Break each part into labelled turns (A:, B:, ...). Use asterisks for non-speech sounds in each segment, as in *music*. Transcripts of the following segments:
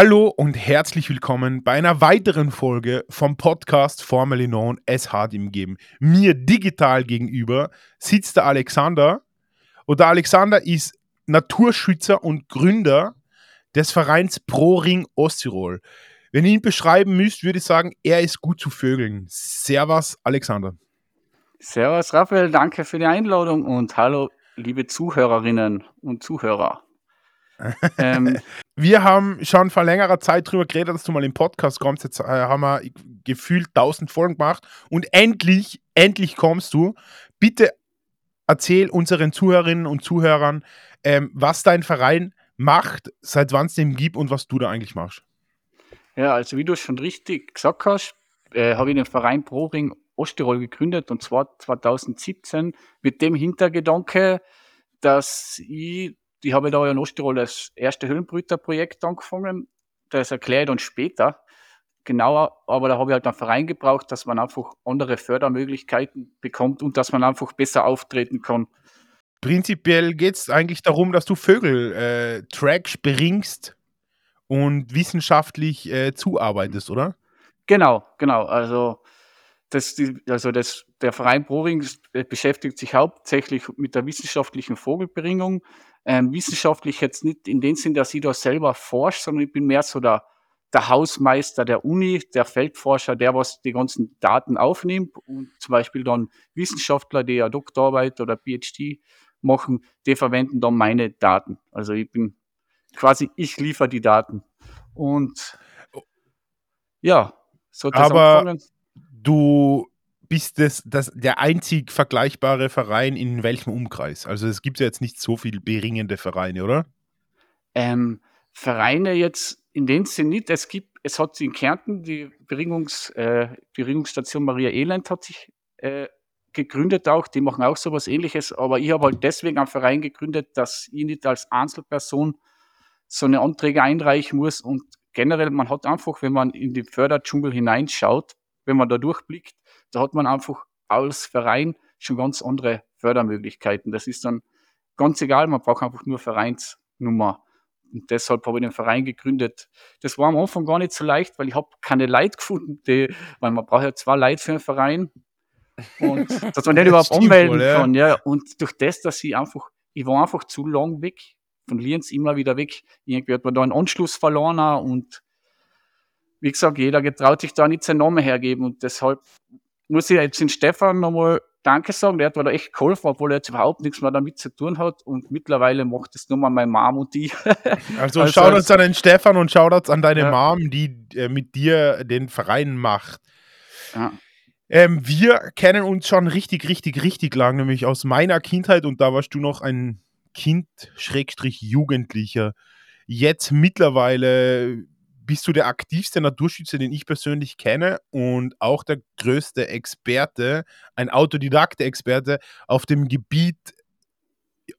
A: Hallo und herzlich willkommen bei einer weiteren Folge vom Podcast formerly known as Hard im Geben. Mir digital gegenüber sitzt der Alexander und der Alexander ist Naturschützer und Gründer des Vereins Pro Ring Osttirol. Wenn ihr ihn beschreiben müsst, würde ich sagen, er ist gut zu Vögeln. Servus, Alexander.
B: Servus, Raphael, danke für die Einladung und hallo, liebe Zuhörerinnen und Zuhörer.
A: Ähm, *laughs* wir haben schon vor längerer Zeit darüber geredet, dass du mal im Podcast kommst. Jetzt äh, haben wir gefühlt 1000 Folgen gemacht und endlich, endlich kommst du. Bitte erzähl unseren Zuhörerinnen und Zuhörern, ähm, was dein Verein macht, seit wann es den gibt und was du da eigentlich machst.
B: Ja, also wie du es schon richtig gesagt hast, äh, habe ich den Verein ProRing Osttirol gegründet und zwar 2017 mit dem Hintergedanke, dass ich die habe da in Osttirol das erste Höhlenbrüterprojekt angefangen. Das erkläre ich dann später genauer, aber da habe ich halt einen Verein gebraucht, dass man einfach andere Fördermöglichkeiten bekommt und dass man einfach besser auftreten kann.
A: Prinzipiell geht es eigentlich darum, dass du Vögel äh, Track bringst und wissenschaftlich äh, zuarbeitest, oder?
B: Genau, genau. Also, das, also das, der Verein Proring beschäftigt sich hauptsächlich mit der wissenschaftlichen Vogelbringung ähm, wissenschaftlich jetzt nicht in dem Sinn, dass ich da selber forsche, sondern ich bin mehr so der, der Hausmeister der Uni, der Feldforscher, der was die ganzen Daten aufnimmt und zum Beispiel dann Wissenschaftler, die ja Doktorarbeit oder PhD machen, die verwenden dann meine Daten. Also ich bin quasi, ich liefere die Daten. Und ja,
A: so das Aber. Du bist das, das der einzig vergleichbare Verein in welchem Umkreis? Also es gibt ja jetzt nicht so viele beringende Vereine, oder?
B: Ähm, Vereine jetzt in dem Sinne nicht. Es gibt, es hat in Kärnten die Beringungs, äh, Beringungsstation Maria Elend hat sich äh, gegründet auch. Die machen auch sowas ähnliches, aber ich habe halt deswegen einen Verein gegründet, dass ich nicht als Einzelperson so eine Anträge einreichen muss und generell, man hat einfach, wenn man in den Förderdschungel hineinschaut, wenn man da durchblickt, da hat man einfach als Verein schon ganz andere Fördermöglichkeiten. Das ist dann ganz egal, man braucht einfach nur Vereinsnummer. Und deshalb habe ich den Verein gegründet. Das war am Anfang gar nicht so leicht, weil ich habe keine Leute gefunden, die, weil man braucht ja zwei Leute für einen Verein. Und *laughs* dass man den überhaupt anmelden wohl, ja. kann. Ja. Und durch das, dass ich einfach, ich war einfach zu lang weg, von Lienz immer wieder weg. Irgendwie hat man da einen Anschluss verloren und wie gesagt, jeder getraut sich da nicht seinen Namen hergeben und deshalb muss ich jetzt den Stefan nochmal Danke sagen, der hat mir da echt geholfen, obwohl er jetzt überhaupt nichts mehr damit zu tun hat und mittlerweile macht es nur mal meine Mom und die. *laughs*
A: also, also Shoutouts an den Stefan und Shoutouts an deine ja. Mom, die äh, mit dir den Verein macht. Ja. Ähm, wir kennen uns schon richtig, richtig, richtig lang, nämlich aus meiner Kindheit und da warst du noch ein Kind, Schrägstrich Jugendlicher. Jetzt mittlerweile bist du der aktivste Naturschützer, den ich persönlich kenne und auch der größte Experte, ein Autodidakte-Experte auf dem Gebiet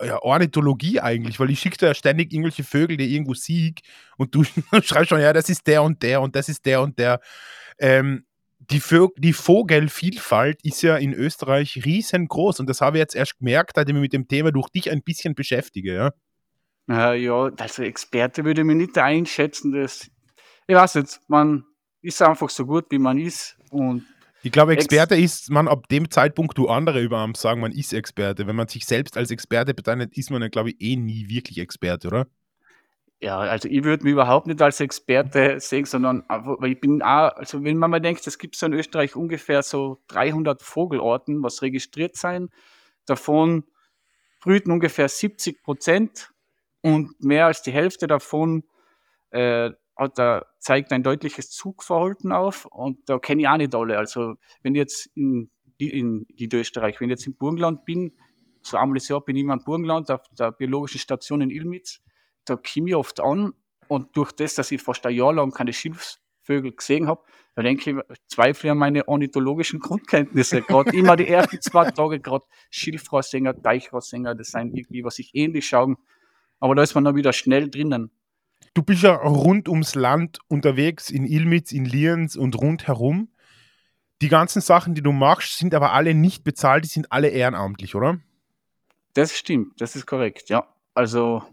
A: ja, Ornithologie eigentlich, weil ich schicke ja ständig irgendwelche Vögel, die irgendwo sieg und du *laughs* schreibst schon, ja, das ist der und der und das ist der und der. Ähm, die, Vög die Vogelvielfalt ist ja in Österreich riesengroß und das habe ich jetzt erst gemerkt, seitdem ich mit dem Thema durch dich ein bisschen beschäftige. Ja,
B: ja also Experte würde ich mich nicht einschätzen, das ich weiß jetzt, man ist einfach so gut, wie man ist. Und
A: ich glaube, Experte Ex ist man ab dem Zeitpunkt, du andere über einem sagen, man ist Experte. Wenn man sich selbst als Experte bezeichnet, ist man, glaube ich, eh nie wirklich Experte, oder?
B: Ja, also ich würde mich überhaupt nicht als Experte sehen, sondern weil ich bin auch, also wenn man mal denkt, es gibt so in Österreich ungefähr so 300 Vogelorten, was registriert sein. Davon brüten ungefähr 70 Prozent und mehr als die Hälfte davon äh, hat er, zeigt ein deutliches Zugverhalten auf und da kenne ich auch nicht alle. Also wenn ich jetzt in, in Niederösterreich, wenn ich jetzt im Burgenland bin, so einmal das Jahr bin ich immer im Burgenland auf der biologischen Station in Ilmitz, da komme ich oft an und durch das, dass ich fast ein Jahr lang keine Schilfvögel gesehen habe, da denke ich, zweifle an meine ornithologischen Grundkenntnisse. *laughs* Gerade immer die ersten zwei Tage, gerade Schilfrohrsänger, Teichrohrsänger, das sind irgendwie, was ich ähnlich schauen. Aber da ist man dann wieder schnell drinnen.
A: Du bist ja rund ums Land unterwegs, in Ilmitz, in Lienz und rundherum. Die ganzen Sachen, die du machst, sind aber alle nicht bezahlt, die sind alle ehrenamtlich, oder?
B: Das stimmt, das ist korrekt, ja. Also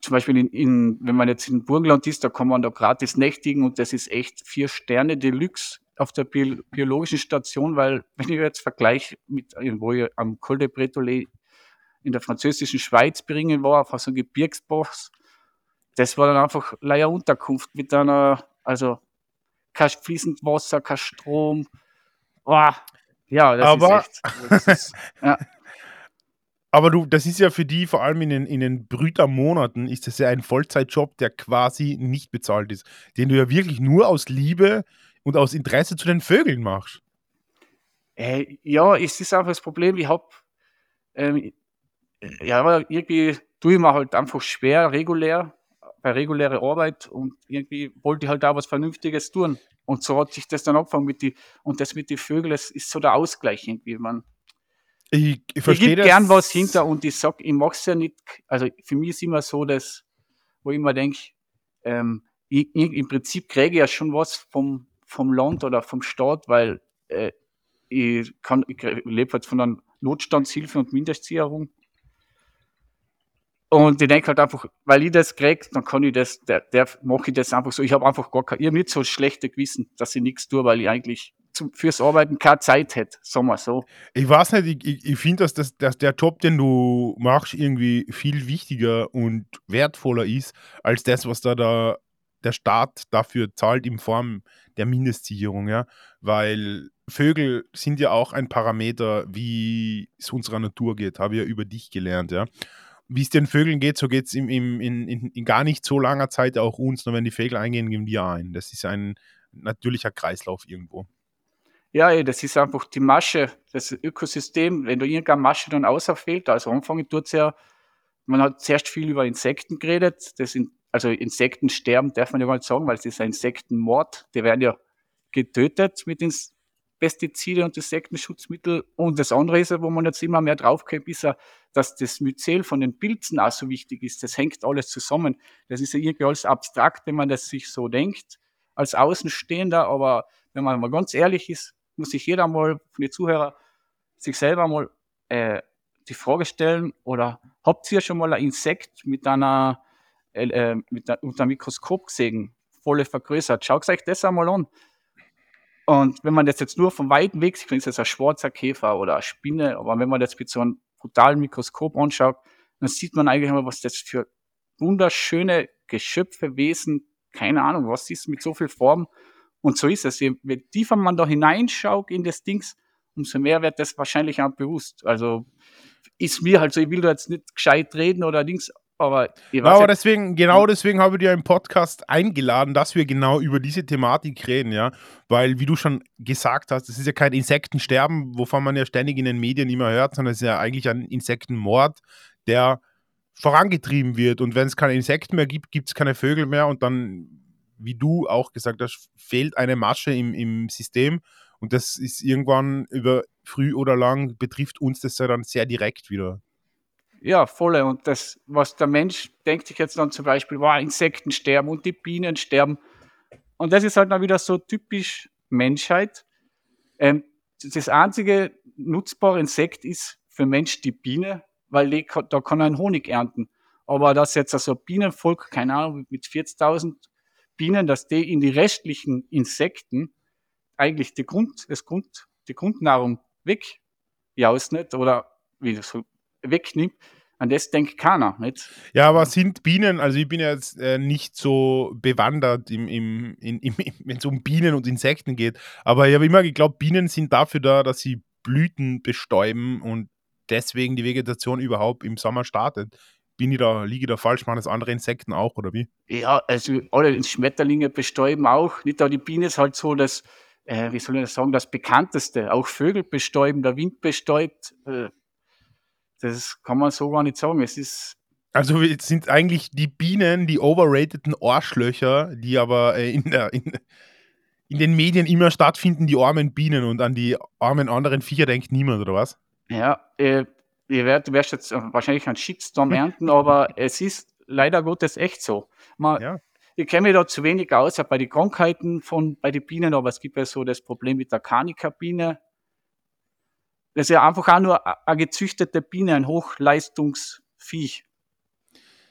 B: zum Beispiel in, in, wenn man jetzt in Burgenland ist, da kann man da gratis nächtigen und das ist echt vier Sterne Deluxe auf der Bi biologischen Station, weil wenn ich jetzt vergleiche mit, wo ich am Col de Bretollet in der französischen Schweiz bringen war, auf so einem Gebirgsbox, das war dann einfach leider Unterkunft mit einer, also kein fließend Wasser, kein Strom. Oh, ja, das
A: Aber,
B: ist echt. Das ist, *laughs* ja.
A: Aber du, das ist ja für die, vor allem in den, in den Brütermonaten, ist das ja ein Vollzeitjob, der quasi nicht bezahlt ist. Den du ja wirklich nur aus Liebe und aus Interesse zu den Vögeln machst.
B: Äh, ja, es ist einfach das Problem, ich habe, ähm, ja, irgendwie tue ich mir halt einfach schwer, regulär, bei regulärer Arbeit und irgendwie wollte ich halt auch was Vernünftiges tun. Und so hat sich das dann angefangen mit die, und das mit den Vögeln, das ist so der Ausgleich irgendwie. Man,
A: ich,
B: ich verstehe das. gern was hinter und ich sag, ich mach's ja nicht, also für mich ist immer so, dass, wo ich immer denke, ähm, ich, ich, im Prinzip kriege ich ja schon was vom, vom Land oder vom Staat, weil äh, ich, kann, ich lebe halt von einer Notstandshilfe und Mindestsicherung. Und ich denke halt einfach, weil ich das kriege, dann kann ich das, der, der mache ich das einfach so. Ich habe einfach gar kein, ich habe nicht so schlechte Gewissen, dass ich nichts tue, weil ich eigentlich zum, fürs Arbeiten keine Zeit hätte, sagen wir so.
A: Ich weiß nicht, ich, ich, finde, dass, das, dass der Job, den du machst, irgendwie viel wichtiger und wertvoller ist, als das, was da, da der Staat dafür zahlt in Form der Mindestsicherung, ja. Weil Vögel sind ja auch ein Parameter, wie es unserer Natur geht, habe ich ja über dich gelernt, ja. Wie es den Vögeln geht, so geht es in, in, in, in, gar nicht so langer Zeit auch uns, nur wenn die Vögel eingehen, gehen wir ein. Das ist ein natürlicher Kreislauf irgendwo.
B: Ja, das ist einfach die Masche, das Ökosystem. Wenn du irgendeine Masche dann auserfehlt, also anfangen tut es ja, man hat zuerst viel über Insekten geredet. Das sind, also Insekten sterben, darf man ja mal sagen, weil es ist ein Insektenmord. Die werden ja getötet mit den Pestizide und Insektenschutzmittel. Und das andere ist wo man jetzt immer mehr draufkommt, ist ja, dass das Myzel von den Pilzen auch so wichtig ist. Das hängt alles zusammen. Das ist ja irgendwie alles abstrakt, wenn man das sich so denkt, als Außenstehender. Aber wenn man mal ganz ehrlich ist, muss sich jeder mal von den Zuhörern sich selber mal äh, die Frage stellen, oder habt ihr schon mal ein Insekt mit einer, äh, äh mit einer, unter einem Mikroskop gesehen, volle vergrößert? Schaut euch das einmal an. Und wenn man das jetzt nur vom weiten Weg sieht, ist das ein schwarzer Käfer oder eine Spinne, aber wenn man das mit so einem brutalen Mikroskop anschaut, dann sieht man eigentlich mal, was das für wunderschöne Geschöpfe, Wesen, keine Ahnung, was ist mit so viel Form und so ist es. Je tiefer man da hineinschaut in das Dings, umso mehr wird das wahrscheinlich auch bewusst. Also ist mir halt so, ich will da jetzt nicht gescheit reden oder Dings, aber
A: ja, aber deswegen, genau deswegen habe ich dir im Podcast eingeladen, dass wir genau über diese Thematik reden, ja. Weil, wie du schon gesagt hast, es ist ja kein Insektensterben, wovon man ja ständig in den Medien immer hört, sondern es ist ja eigentlich ein Insektenmord, der vorangetrieben wird. Und wenn es keine Insekten mehr gibt, gibt es keine Vögel mehr und dann wie du auch gesagt hast, fehlt eine Masche im, im System. Und das ist irgendwann über früh oder lang betrifft uns das ja dann sehr direkt wieder.
B: Ja, volle. Und das, was der Mensch denkt sich jetzt dann zum Beispiel, wow, Insekten sterben und die Bienen sterben. Und das ist halt dann wieder so typisch Menschheit. Ähm, das einzige nutzbare Insekt ist für Mensch die Biene, weil die, da kann er einen Honig ernten. Aber dass jetzt also Bienenvolk, keine Ahnung, mit 40.000 Bienen, dass die in die restlichen Insekten eigentlich die Grund, das Grund, die Grundnahrung wegjausnet oder wie das so wegnimmt. An das denkt keiner, nicht?
A: Ja, aber sind Bienen, also ich bin ja jetzt äh, nicht so bewandert, im, im, im, wenn es um Bienen und Insekten geht, aber ich habe immer geglaubt, Bienen sind dafür da, dass sie Blüten bestäuben und deswegen die Vegetation überhaupt im Sommer startet bin ich da, liege ich da falsch, machen das andere Insekten auch, oder wie?
B: Ja, also alle Schmetterlinge bestäuben auch. Nicht da die Biene ist halt so das, äh, wie soll ich das sagen, das bekannteste. Auch Vögel bestäuben, der Wind bestäubt. Äh, das kann man so gar nicht sagen. Es ist.
A: Also sind eigentlich die Bienen die overrateden Arschlöcher, die aber äh, in, der, in, in den Medien immer stattfinden, die armen Bienen und an die armen anderen Viecher denkt niemand, oder was?
B: Ja, äh, ihr werdet, du wirst jetzt wahrscheinlich einen Shitstorm *laughs* ernten, aber es ist leider Gottes echt so. Man, ja. Ich kenne mich da zu wenig aus, bei den Krankheiten von, bei den Bienen, aber es gibt ja so das Problem mit der Kanika-Biene. Das ist ja einfach auch nur eine gezüchtete Biene, ein Hochleistungsviech.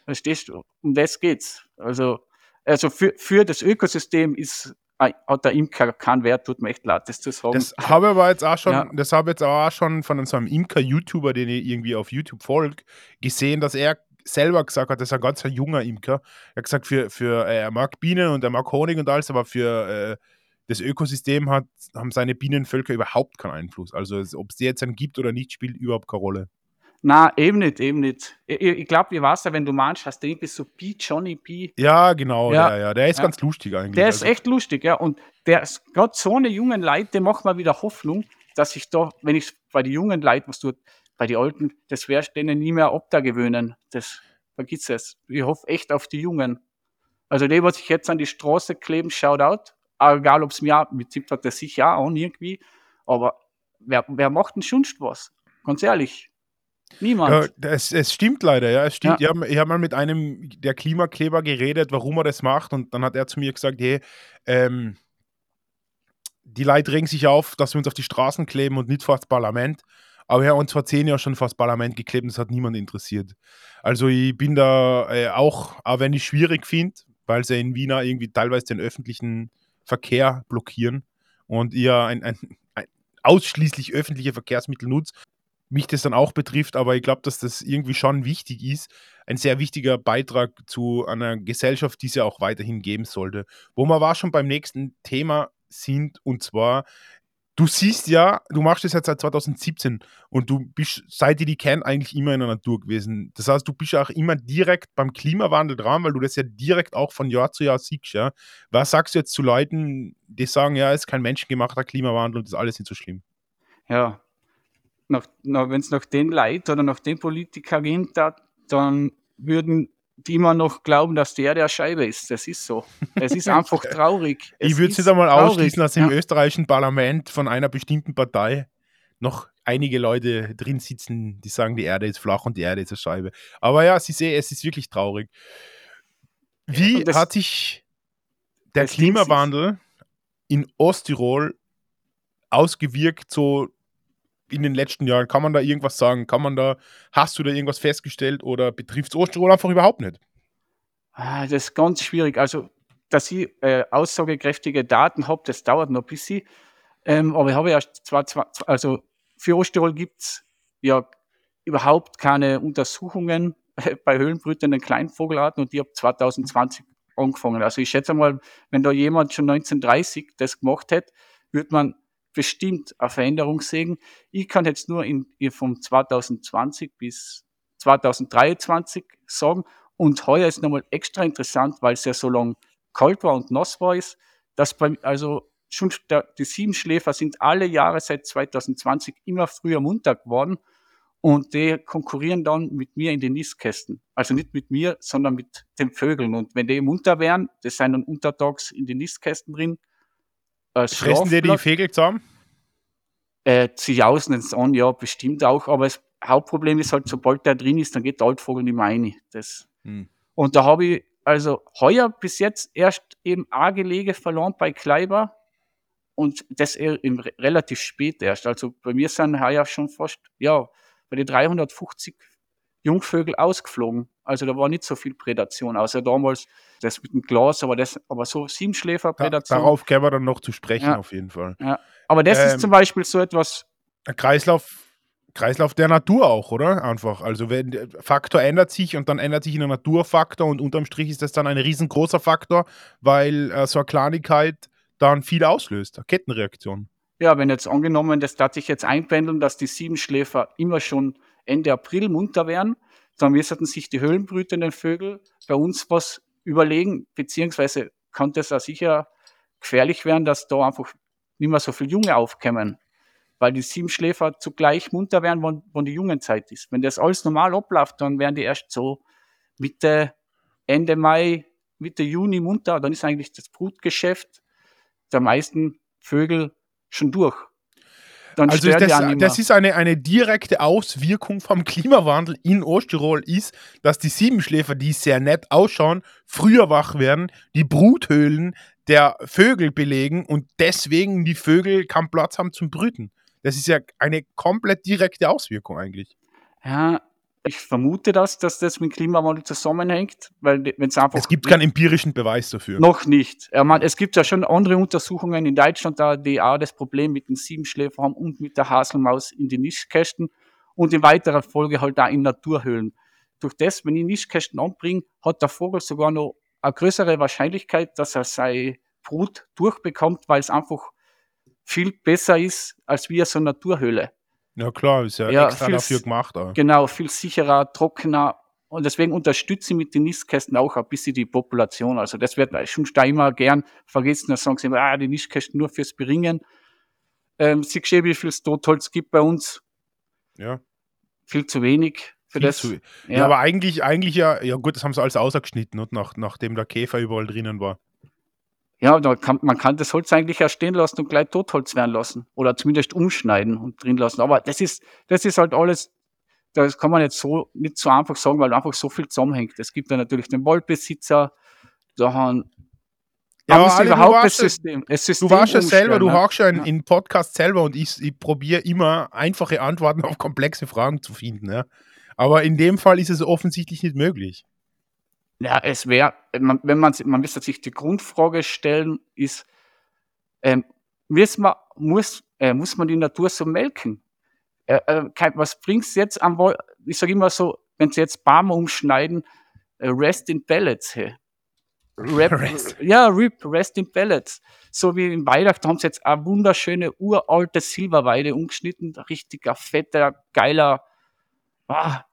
B: Verstehst du? Um das geht's. Also, also für, für das Ökosystem ist hat der Imker keinen Wert, tut mir echt leid, das zu sagen.
A: Das habe ich aber jetzt auch schon, ja. das habe jetzt auch schon von so einem Imker-YouTuber, den ich irgendwie auf YouTube folge, gesehen, dass er selber gesagt hat, das ist ein ganz junger Imker. Er hat gesagt, für, für, äh, er mag Bienen und er mag Honig und alles, aber für äh, das Ökosystem hat, haben seine Bienenvölker überhaupt keinen Einfluss. Also ob es die jetzt einen gibt oder nicht, spielt überhaupt keine Rolle.
B: Na, eben nicht, eben nicht. Ich, ich glaube, wie war es ja, wenn du meinst, hast du irgendwie so P, Johnny P.
A: Ja, genau, ja, der, ja. Der ist ja. ganz lustig eigentlich.
B: Der ist also. echt lustig, ja. Und der ist gerade so eine jungen Leute, macht mir wieder Hoffnung, dass ich da, wenn ich bei den jungen Leuten was tue, bei den Alten, das wärst denen nie mehr ab da gewöhnen. Das vergiss es. Ich hoffe echt auf die Jungen. Also die, was sich jetzt an die Straße kleben, schaut out. Egal, ob es mir, mit Prinzip hat der sicher auch irgendwie. Aber wer, wer macht denn schon was? Ganz ehrlich. Niemand.
A: Ja, es, es, stimmt leider, ja. Es stimmt. Ja. Ich habe hab mal mit einem der Klimakleber geredet, warum er das macht. Und dann hat er zu mir gesagt, hey, ähm, die Leute regen sich auf, dass wir uns auf die Straßen kleben und nicht vor das Parlament. Aber wir haben uns vor zehn Jahren schon vor das Parlament geklebt und das hat niemand interessiert. Also ich bin da äh, auch, auch wenn ich schwierig finde, weil sie in Wiener irgendwie teilweise den öffentlichen Verkehr blockieren und ihr ein, ein, ein ausschließlich öffentliche Verkehrsmittel nutzt, mich das dann auch betrifft, aber ich glaube, dass das irgendwie schon wichtig ist, ein sehr wichtiger Beitrag zu einer Gesellschaft, die es ja auch weiterhin geben sollte. Wo wir war schon beim nächsten Thema sind, und zwar, du siehst ja, du machst das jetzt seit 2017 und du bist, seit ich die kenne, eigentlich immer in der Natur gewesen. Das heißt, du bist auch immer direkt beim Klimawandel dran, weil du das ja direkt auch von Jahr zu Jahr siehst, ja. Was sagst du jetzt zu Leuten, die sagen, ja, es ist kein menschengemachter Klimawandel und das ist alles nicht so schlimm?
B: Ja, wenn es nach den Leuten oder nach den Politikern geht, dann würden die immer noch glauben, dass der der Scheibe ist. Das ist so. Es ist *laughs* einfach traurig.
A: Es ich würde es jetzt einmal traurig. ausschließen, dass ja. im österreichischen Parlament von einer bestimmten Partei noch einige Leute drin sitzen, die sagen, die Erde ist flach und die Erde ist eine Scheibe. Aber ja, Sie sehen, es ist wirklich traurig. Wie das, hat sich der Klimawandel in Osttirol ausgewirkt, so in den letzten Jahren? Kann man da irgendwas sagen? Kann man da, hast du da irgendwas festgestellt oder betrifft es Osttirol einfach überhaupt nicht?
B: Ah, das ist ganz schwierig. Also, dass ich äh, aussagekräftige Daten habe, das dauert noch ein bisschen. Ähm, aber ich habe ja zwar, also für Osttirol gibt es ja überhaupt keine Untersuchungen bei höhlenbrütenden Kleinvogelarten und die habe 2020 angefangen. Also ich schätze mal, wenn da jemand schon 1930 das gemacht hätte, würde man bestimmt eine Veränderung sehen. Ich kann jetzt nur in, von 2020 bis 2023 sagen. Und heuer ist nochmal extra interessant, weil es ja so lang kalt war und nass war ist, dass beim, also schon der, die Siebenschläfer sind alle Jahre seit 2020 immer früher munter geworden und die konkurrieren dann mit mir in den Nistkästen. Also nicht mit mir, sondern mit den Vögeln. Und wenn die munter wären, das sind dann untertags in den Nistkästen drin,
A: als Fressen die die Vögel zusammen?
B: Äh, sie jausen es an, ja, bestimmt auch, aber das Hauptproblem ist halt, sobald der drin ist, dann geht der Altvogel nicht mehr rein. Das. Hm. Und da habe ich also heuer bis jetzt erst eben ein Gelege verloren bei Kleiber und das eben relativ spät erst. Also bei mir sind heuer schon fast, ja, bei den 350 Jungvögel ausgeflogen. Also da war nicht so viel Prädation, außer damals das mit dem Glas, aber das, aber so Siebenschläferprädation.
A: Da, darauf kämen wir dann noch zu sprechen, ja. auf jeden Fall.
B: Ja. Aber das ähm, ist zum Beispiel so etwas.
A: Ein Kreislauf, Kreislauf der Natur auch, oder? Einfach. Also wenn der Faktor ändert sich und dann ändert sich in der Natur Faktor und unterm Strich ist das dann ein riesengroßer Faktor, weil äh, so eine Kleinigkeit dann viel auslöst, eine Kettenreaktion.
B: Ja, wenn jetzt angenommen, das darf sich jetzt einpendeln, dass die Siebenschläfer immer schon Ende April munter wären, dann müssten sich die höhlenbrütenden Vögel bei uns was überlegen, beziehungsweise kann das auch sicher gefährlich werden, dass da einfach nicht mehr so viele Junge aufkommen, weil die Siebenschläfer zugleich munter werden, wann, wann die Jungenzeit ist. Wenn das alles normal abläuft, dann werden die erst so Mitte, Ende Mai, Mitte Juni munter, dann ist eigentlich das Brutgeschäft der meisten Vögel schon durch.
A: Dann also das, das ist eine, eine direkte Auswirkung vom Klimawandel in Osttirol ist, dass die Siebenschläfer, die sehr nett ausschauen, früher wach werden, die Bruthöhlen der Vögel belegen und deswegen die Vögel keinen Platz haben zum Brüten. Das ist ja eine komplett direkte Auswirkung eigentlich.
B: Ja, ich vermute das, dass das mit Klimawandel zusammenhängt, weil wenn es einfach.
A: Es gibt keinen empirischen Beweis dafür.
B: Noch nicht. Ja, man, es gibt ja schon andere Untersuchungen in Deutschland, da die auch das Problem mit den Siebenschläfer haben und mit der Haselmaus in den Nischkästen und in weiterer Folge halt da in Naturhöhlen. Durch das, wenn ich Nischkästen anbringe, hat der Vogel sogar noch eine größere Wahrscheinlichkeit, dass er seine Brut durchbekommt, weil es einfach viel besser ist, als wie so eine Naturhöhle.
A: Ja klar, ist ja, ja extra viel, dafür gemacht. Auch.
B: Genau, viel sicherer, trockener. Und deswegen unterstütze ich mit den Nistkästen auch ein bisschen die Population. Also das wird schon da immer gern vergessen. Da sagen sie immer, ah, die Nistkästen nur fürs Beringen. Ähm, siehst du, wie viel es Totholz gibt bei uns?
A: Ja.
B: Viel zu wenig für Viel das. Zu,
A: ja. ja. aber eigentlich, eigentlich ja, ja gut, das haben sie alles ausgeschnitten, und nach, nachdem der Käfer überall drinnen war.
B: Ja, kann, man kann das Holz eigentlich ja stehen lassen und gleich Totholz werden lassen. Oder zumindest umschneiden und drin lassen. Aber das ist, das ist halt alles, das kann man jetzt so nicht so einfach sagen, weil einfach so viel zusammenhängt. Es gibt ja natürlich den Waldbesitzer, da haben
A: ja, aber überhaupt das System, das System. Du warst ja selber, du hakst ja in, in Podcast selber und ich, ich probiere immer einfache Antworten auf komplexe Fragen zu finden. Ja. Aber in dem Fall ist es offensichtlich nicht möglich.
B: Ja, es wäre, wenn man, man müsste sich die Grundfrage stellen, ist, ähm, muss, man, muss, äh, muss man die Natur so melken? Äh, äh, was bringt es jetzt am, ich sage immer so, wenn sie jetzt Bäume umschneiden, äh, rest in pellets, hey. Rap, *laughs* rest. Ja, RIP, Rest in Pellets. So wie in Weihnachten haben sie jetzt eine wunderschöne, uralte Silberweide umgeschnitten. Richtiger, fetter, geiler, ah,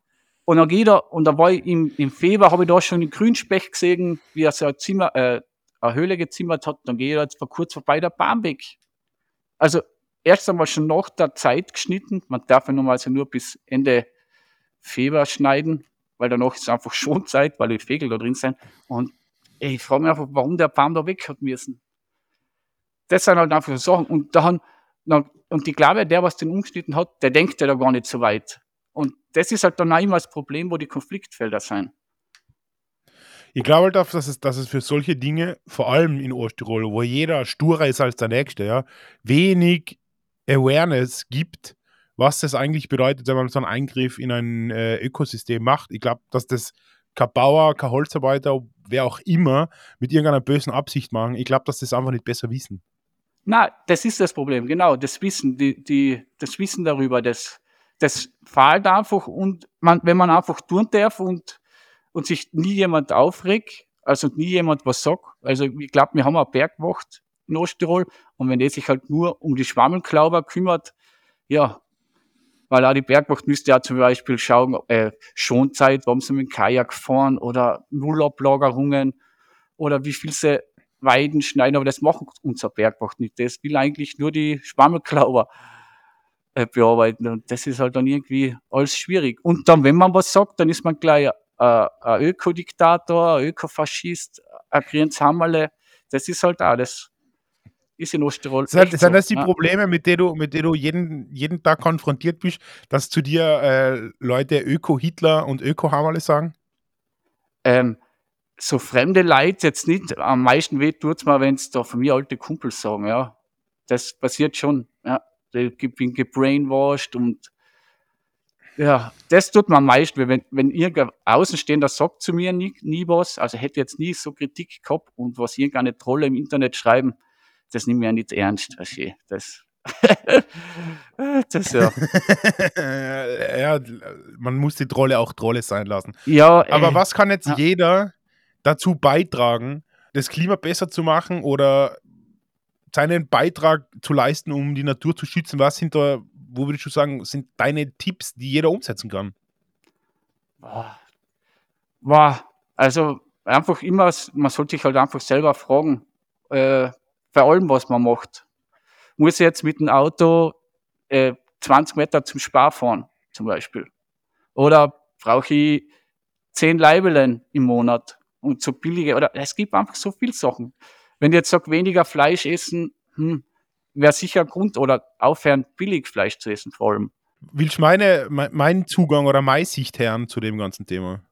B: und dann geht er, und da war ich im, im Februar, habe ich da schon den Grünspecht gesehen, wie er so ein Zimmer, äh, eine Höhle gezimmert hat. Dann gehe ich jetzt vor kurz vorbei der Barmbek. Also, erst einmal schon nach der Zeit geschnitten. Man darf ja normalerweise nur bis Ende Februar schneiden, weil danach ist einfach schon Zeit, weil die Vögel da drin sind. Und ey, ich frage mich einfach, warum der Baum da weg hat müssen. Das sind halt einfach so Sachen. Und dann, und ich glaube, der, was den umgeschnitten hat, der denkt ja da gar nicht so weit. Und das ist halt dann auch immer das Problem, wo die Konfliktfelder sind.
A: Ich glaube halt auch, dass es, dass es für solche Dinge, vor allem in Osttirol, wo jeder sturer ist als der Nächste, ja, wenig Awareness gibt, was das eigentlich bedeutet, wenn man so einen Eingriff in ein äh, Ökosystem macht. Ich glaube, dass das kein Bauer, kein Holzarbeiter, wer auch immer, mit irgendeiner bösen Absicht machen. Ich glaube, dass das einfach nicht besser wissen.
B: Na, das ist das Problem, genau. Das Wissen, die, die, das Wissen darüber, das, das fällt einfach und man, wenn man einfach tun darf und, und sich nie jemand aufregt, also nie jemand was sagt, also ich glaube, wir haben eine Bergwacht in Osttirol und wenn der sich halt nur um die Schwammelklauber kümmert, ja, weil auch die Bergwacht müsste ja zum Beispiel schauen, äh, Schonzeit, warum sie mit dem Kajak fahren oder Nullablagerungen oder wie viel sie Weiden schneiden, aber das macht unser Bergwacht nicht. Das will eigentlich nur die Schwammelklauber äh, bearbeiten. Und das ist halt dann irgendwie alles schwierig. Und dann, wenn man was sagt, dann ist man gleich äh, ein Ökodiktator, ein Ökofaschist, ein Grenzhammerle. Das ist halt das. Ist in Osttirol.
A: Sind, sind das die ja. Probleme, mit denen du, mit denen du jeden, jeden Tag konfrontiert bist, dass zu dir äh, Leute Öko-Hitler und Öko-Hammerle sagen?
B: Ähm, so fremde Leute jetzt nicht. Am meisten weh tut es mir, wenn es da von mir alte Kumpels sagen, ja. Das passiert schon, ich bin gebrainwashed und ja, das tut mir am meisten, wenn, wenn irgendein Außenstehender sagt zu mir nie, nie was, also hätte jetzt nie so Kritik gehabt und was irgendeine Trolle im Internet schreiben, das nehme ich ja nicht ernst. Okay, das, *laughs*
A: das ja. *laughs* ja, man muss die Trolle auch Trolle sein lassen.
B: Ja,
A: aber äh, was kann jetzt ja. jeder dazu beitragen, das Klima besser zu machen oder seinen Beitrag zu leisten, um die Natur zu schützen? Was sind da, wo würdest du sagen, sind deine Tipps, die jeder umsetzen kann?
B: Boah. Also einfach immer, man sollte sich halt einfach selber fragen, äh, bei allem, was man macht. Muss ich jetzt mit dem Auto äh, 20 Meter zum Spar fahren, zum Beispiel? Oder brauche ich 10 Leibelen im Monat und so billige, oder es gibt einfach so viele Sachen. Wenn ich jetzt sage, weniger Fleisch essen, hm, wäre sicher Grund oder aufhören, billig Fleisch zu essen vor allem.
A: Willst du meine, meinen Zugang oder meine Sicht hören zu dem ganzen Thema?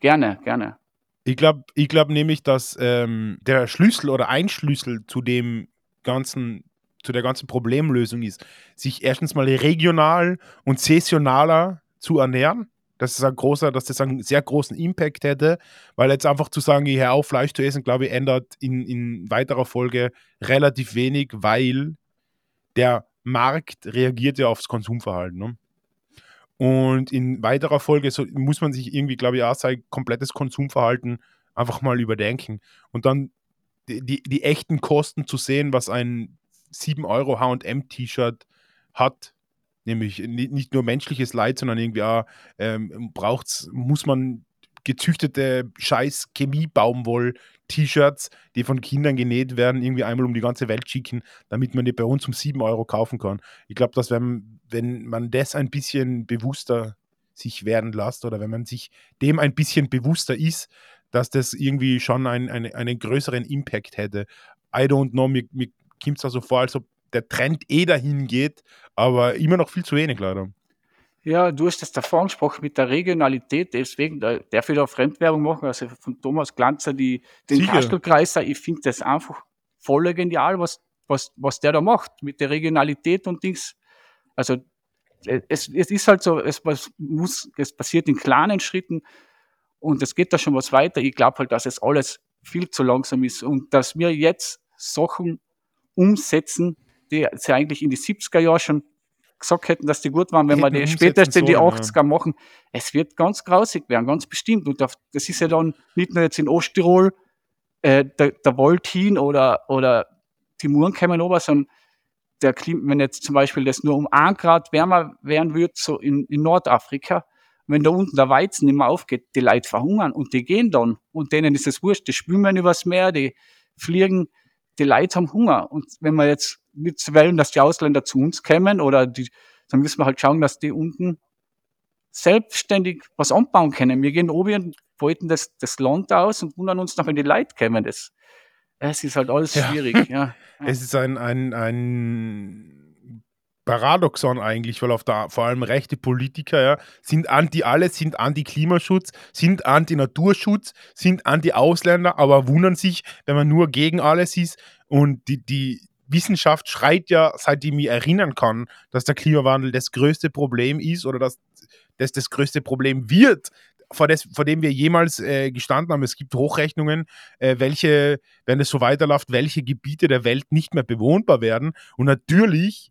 B: Gerne, gerne.
A: Ich glaube ich glaub nämlich, dass ähm, der Schlüssel oder ein Schlüssel zu dem ganzen, zu der ganzen Problemlösung ist, sich erstens mal regional und saisonaler zu ernähren. Dass es ein großer, dass das einen sehr großen Impact hätte, weil jetzt einfach zu sagen, ich höre auf, Fleisch zu essen, glaube ich, ändert in, in weiterer Folge relativ wenig, weil der Markt reagiert ja aufs Konsumverhalten. Ne? Und in weiterer Folge so, muss man sich irgendwie, glaube ich, auch sein komplettes Konsumverhalten einfach mal überdenken. Und dann die, die, die echten Kosten zu sehen, was ein 7 Euro HM-T-Shirt hat, nämlich nicht nur menschliches Leid, sondern irgendwie auch ähm, braucht's, muss man gezüchtete scheiß Chemie-Baumwoll-T-Shirts, die von Kindern genäht werden, irgendwie einmal um die ganze Welt schicken, damit man die bei uns um 7 Euro kaufen kann. Ich glaube, dass wenn, wenn man das ein bisschen bewusster sich werden lässt oder wenn man sich dem ein bisschen bewusster ist, dass das irgendwie schon ein, ein, einen größeren Impact hätte. I don't know, mir, mir kommt es so vor, als ob der Trend eh dahin geht, aber immer noch viel zu wenig leider.
B: Ja, du hast das davor angesprochen mit der Regionalität, deswegen darf ich da Fremdwerbung machen, also von Thomas Glanzer, die, den Kastelkreiser, ich finde das einfach voll genial, was, was, was der da macht mit der Regionalität und Dings. Also es, es ist halt so, es, was muss, es passiert in kleinen Schritten und es geht da schon was weiter. Ich glaube halt, dass es alles viel zu langsam ist und dass wir jetzt Sachen umsetzen, die sie eigentlich in die 70er Jahre schon gesagt hätten, dass die gut waren, wenn wir die spätestens in die 80er ja. machen. Es wird ganz grausig werden, ganz bestimmt. Und das ist ja dann nicht nur jetzt in Osttirol äh, der, der Voltin oder, oder die Muren kommen ober, sondern der Klima, wenn jetzt zum Beispiel das nur um ein Grad wärmer werden wird, so in, in Nordafrika, wenn da unten der Weizen nicht mehr aufgeht, die Leute verhungern und die gehen dann. Und denen ist es wurscht, die schwimmen übers Meer, die fliegen, die Leute haben Hunger. Und wenn wir jetzt nicht wollen, dass die Ausländer zu uns kommen oder die, dann müssen wir halt schauen, dass die unten selbstständig was anbauen können. Wir gehen oben und wollten das, das Land aus und wundern uns noch, wenn die Leute kommen. Das, es ist halt alles schwierig. Ja. *laughs*
A: ja. Es ist ein, ein, ein Paradoxon eigentlich, weil auf der vor allem rechte Politiker ja, sind anti alles, sind anti Klimaschutz, sind anti Naturschutz, sind anti Ausländer, aber wundern sich, wenn man nur gegen alles ist und die, die, Wissenschaft schreit ja, seitdem ich erinnern kann, dass der Klimawandel das größte Problem ist oder dass das das größte Problem wird, vor, das, vor dem wir jemals äh, gestanden haben. Es gibt Hochrechnungen, äh, welche, wenn es so weiterläuft, welche Gebiete der Welt nicht mehr bewohnbar werden. Und natürlich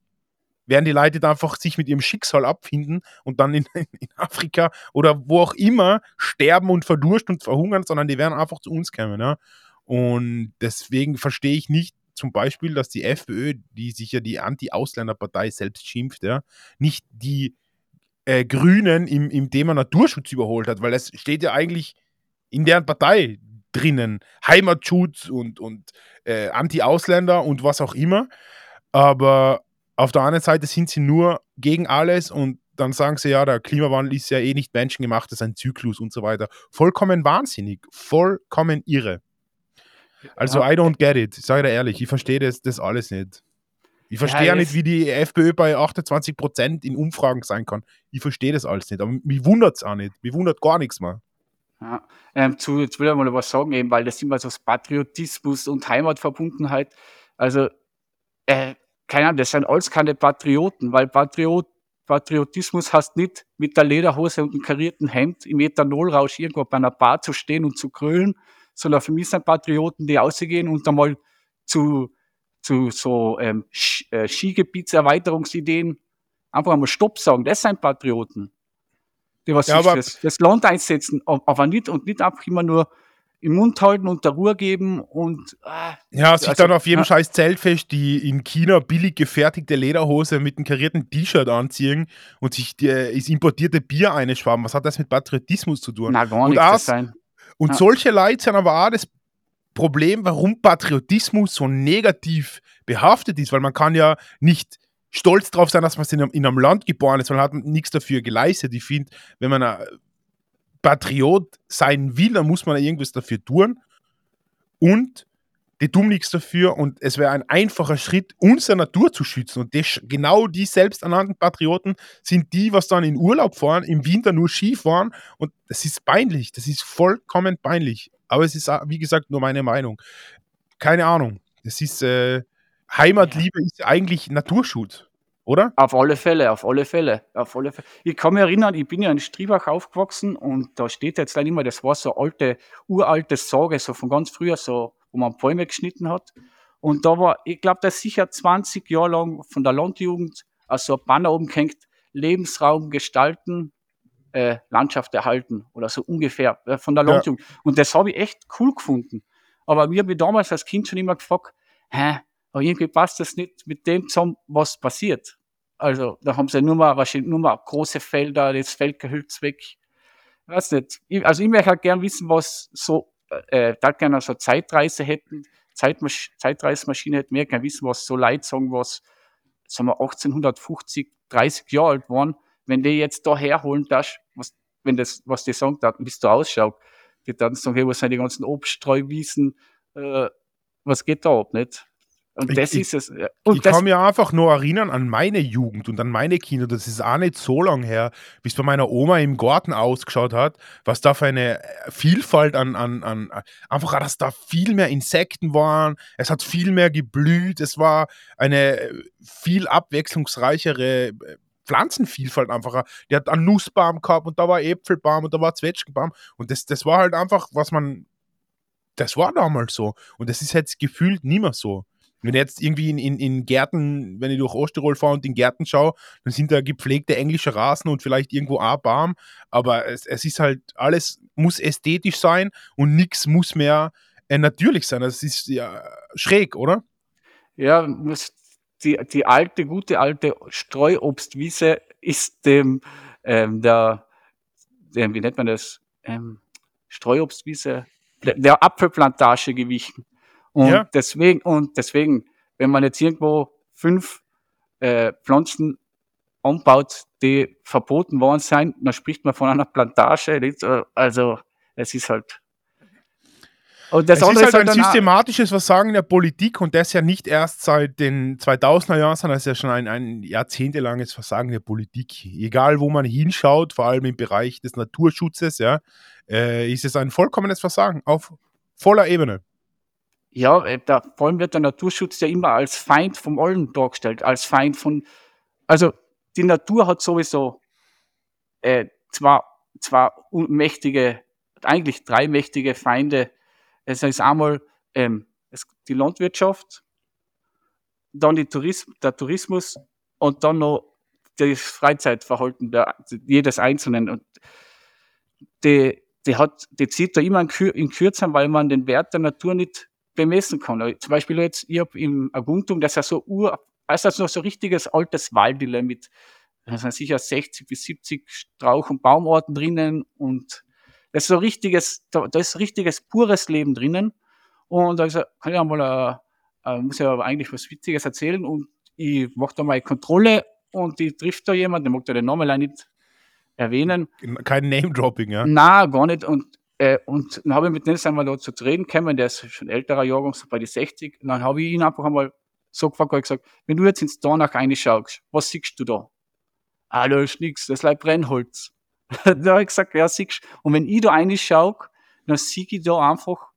A: werden die Leute da einfach sich mit ihrem Schicksal abfinden und dann in, in, Afrika oder wo auch immer sterben und verdursten und verhungern, sondern die werden einfach zu uns kommen. Ja? Und deswegen verstehe ich nicht, zum Beispiel, dass die FPÖ, die sich ja die Anti-Ausländerpartei selbst schimpft, ja, nicht die äh, Grünen im, im Thema Naturschutz überholt hat, weil es steht ja eigentlich in deren Partei drinnen. Heimatschutz und, und äh, Anti-Ausländer und was auch immer. Aber auf der anderen Seite sind sie nur gegen alles und dann sagen sie, ja, der Klimawandel ist ja eh nicht menschengemacht, das ist ein Zyklus und so weiter. Vollkommen wahnsinnig, vollkommen irre. Also, I don't get it. Ich sage dir ehrlich, ich verstehe das, das alles nicht. Ich verstehe ja, nicht, wie die FPÖ bei 28 Prozent in Umfragen sein kann. Ich verstehe das alles nicht. Aber mich wundert es auch nicht. Mich wundert gar nichts mehr.
B: Ja, ähm, zu, jetzt will ich mal was sagen, eben, weil das immer so Patriotismus und Heimatverbundenheit. Also, äh, keine Ahnung, das sind alles keine Patrioten, weil Patriot, Patriotismus heißt nicht, mit der Lederhose und dem karierten Hemd im Ethanolrausch irgendwo bei einer Bar zu stehen und zu krölen, sondern für mich sind Patrioten, die ausgehen und einmal zu, zu so ähm, äh, Skigebietserweiterungsideen einfach einmal Stopp sagen. Das sind Patrioten, die was ja, sich das, das Land einsetzen, aber nicht und nicht einfach immer nur im Mund halten und der Ruhe geben und
A: äh, ja, sich also, dann auf jedem ja. scheiß Zeltfest die in China billig gefertigte Lederhose mit einem karierten T-Shirt anziehen und sich die, das importierte Bier einschwaben. Was hat das mit Patriotismus zu tun?
B: Na, gar nichts.
A: Und ja. solche Leute sind aber auch das Problem, warum Patriotismus so negativ behaftet ist, weil man kann ja nicht stolz darauf sein, dass man in einem, in einem Land geboren ist, man hat nichts dafür geleistet. Ich finde, wenn man ein Patriot sein will, dann muss man irgendwas dafür tun. Und die tun nichts dafür und es wäre ein einfacher Schritt, unsere Natur zu schützen. Und das, genau die selbsternannten Patrioten sind die, was dann in Urlaub fahren, im Winter nur Ski fahren und das ist peinlich, das ist vollkommen peinlich. Aber es ist, wie gesagt, nur meine Meinung. Keine Ahnung. Es ist, äh, Heimatliebe ist eigentlich Naturschutz. oder?
B: Auf alle Fälle, auf alle Fälle, auf alle Fälle. Ich kann mich erinnern, ich bin ja in Striebach aufgewachsen und da steht jetzt dann immer, das war so alte, uralte Sage, so von ganz früher, so, wo man Bäume geschnitten hat. Und da war, ich glaube, da ist sicher 20 Jahre lang von der Landjugend also ein Banner oben hängt, Lebensraum gestalten, äh, Landschaft erhalten oder so ungefähr äh, von der Landjugend. Ja. Und das habe ich echt cool gefunden. Aber mir habe ich damals als Kind schon immer gefragt, hä, aber irgendwie passt das nicht mit dem zusammen, was passiert. Also da haben sie nur mal, wahrscheinlich nur mal große Felder, das Feldgehölz weg. Ich weiß nicht. Ich, also ich möchte halt gern wissen, was so, äh, da gerne so Zeitreise hätten, Zeitmasch Zeitreisemaschine hätten, mehr gerne wissen, was so Leute sagen, was, sagen wir 1850, 30 Jahre alt waren, wenn die jetzt da herholen, das, was, wenn das, was die sagen, wie es da ausschaut, die dann sagen, hey, was sind die ganzen Obststreuwiesen, äh, was geht da ab, nicht?
A: Und ich, das ich, ist es. Und ich kann mich einfach nur erinnern an meine Jugend und an meine Kinder. Das ist auch nicht so lang her, wie es bei meiner Oma im Garten ausgeschaut hat, was da für eine Vielfalt an, an, an einfach, dass da viel mehr Insekten waren, es hat viel mehr geblüht, es war eine viel abwechslungsreichere äh, Pflanzenvielfalt einfach. Die hat einen Nussbaum gehabt und da war Äpfelbaum und da war Zwetschgenbaum und das, das war halt einfach, was man, das war damals so und das ist jetzt gefühlt nicht mehr so. Wenn ich jetzt irgendwie in, in, in Gärten, wenn ich durch Osttirol fahre und in Gärten schaue, dann sind da gepflegte englische Rasen und vielleicht irgendwo ein Baum, aber es, es ist halt, alles muss ästhetisch sein und nichts muss mehr äh, natürlich sein. Das ist ja schräg, oder?
B: Ja, die, die alte, gute alte Streuobstwiese ist dem, ähm, der, dem, wie nennt man das, ähm, Streuobstwiese, der, der Apfelplantage gewichen. Und ja. deswegen, und deswegen, wenn man jetzt irgendwo fünf äh, Pflanzen anbaut, die verboten worden sind, dann spricht man von einer Plantage. Also es ist halt.
A: Und das es ist halt, halt ein systematisches Versagen der Politik und das ja nicht erst seit den 2000er Jahren, sondern es ist ja schon ein, ein jahrzehntelanges Versagen der Politik. Egal, wo man hinschaut, vor allem im Bereich des Naturschutzes, ja, äh, ist es ein vollkommenes Versagen auf voller Ebene.
B: Ja, äh, da, vor allem wird der Naturschutz ja immer als Feind vom Allen dargestellt, als Feind von, also die Natur hat sowieso äh, zwar, zwar mächtige, eigentlich drei mächtige Feinde. Es ist einmal ähm, es, die Landwirtschaft, dann die Tourism, der Tourismus und dann noch das Freizeitverhalten der, jedes Einzelnen. Und die, die, hat, die zieht da immer in, Kür in Kürzen, weil man den Wert der Natur nicht bemessen kann. Also zum Beispiel jetzt, ich habe im Aguntum, das ist ja so ur, also noch so richtiges altes Waldile mit, da sind sicher 60 bis 70 Strauch- und Baumarten drinnen und das ist so richtiges, da, da ist richtiges pures Leben drinnen. Und also kann ich einmal, äh, äh, muss ja eigentlich was Witziges erzählen und ich mache da mal eine Kontrolle und die trifft da jemand, der mag da den Namen nicht erwähnen.
A: Kein Name-Dropping, ja?
B: Na, gar nicht. Und äh, und dann habe ich mit Nils einmal da zu reden gekommen, der ist schon älterer Jahrgang, so bei die 60. Und dann habe ich ihn einfach einmal so gefragt, gesagt, wenn du jetzt ins Dornach reinschaust, was siehst du da? Ah, da ist nichts, das ist Brennholz. *laughs* da habe ich gesagt, ja, siehst Und wenn ich da reinschaue, dann sehe ich da einfach,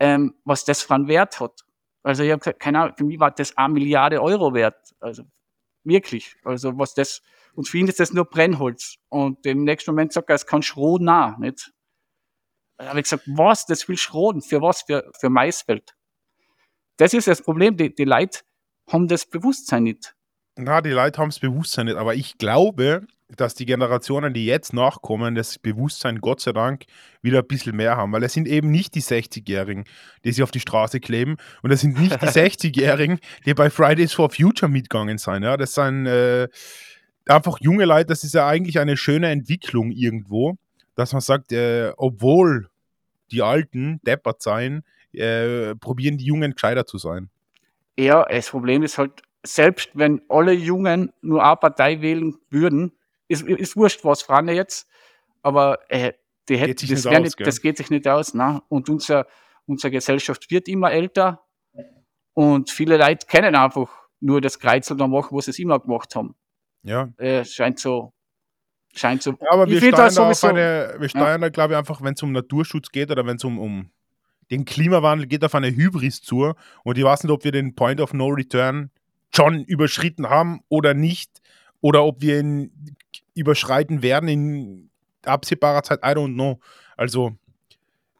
B: ähm, was das für einen Wert hat. Also ich habe gesagt, keine Ahnung, für mich war das eine Milliarde Euro wert. Also wirklich. Also was das, und für ihn ist das nur Brennholz. Und im nächsten Moment sagt er, es kann Schrot nah, nicht? Habe ich gesagt, was, das will schroden, für was, für, für Maisfeld. Das ist das Problem, die, die Leute haben das Bewusstsein nicht.
A: Na, die Leute haben das Bewusstsein nicht, aber ich glaube, dass die Generationen, die jetzt nachkommen, das Bewusstsein Gott sei Dank wieder ein bisschen mehr haben, weil es sind eben nicht die 60-Jährigen, die sich auf die Straße kleben. Und es sind nicht die *laughs* 60-Jährigen, die bei Fridays for Future mitgegangen sind. Ja, das sind äh, einfach junge Leute, das ist ja eigentlich eine schöne Entwicklung irgendwo dass man sagt, äh, obwohl die Alten deppert sein, äh, probieren die Jungen gescheiter zu sein.
B: Ja, das Problem ist halt, selbst wenn alle Jungen nur eine Partei wählen würden, ist, ist wurscht, was Frauen jetzt, aber äh, die hätten, das, aus, nicht, das, geht sich nicht aus. Ne? Und unser, unsere Gesellschaft wird immer älter und viele Leute kennen einfach nur das Kreuzel da machen, was sie es immer gemacht haben.
A: Ja.
B: Äh, scheint so scheint so.
A: Ja, aber wir steuern, da auf eine, wir steuern da, glaube ich, einfach, wenn es um Naturschutz geht oder wenn es um, um den Klimawandel geht, auf eine Hybris zu. Und ich weiß nicht, ob wir den Point of No Return schon überschritten haben oder nicht, oder ob wir ihn überschreiten werden in absehbarer Zeit, I don't know. Also,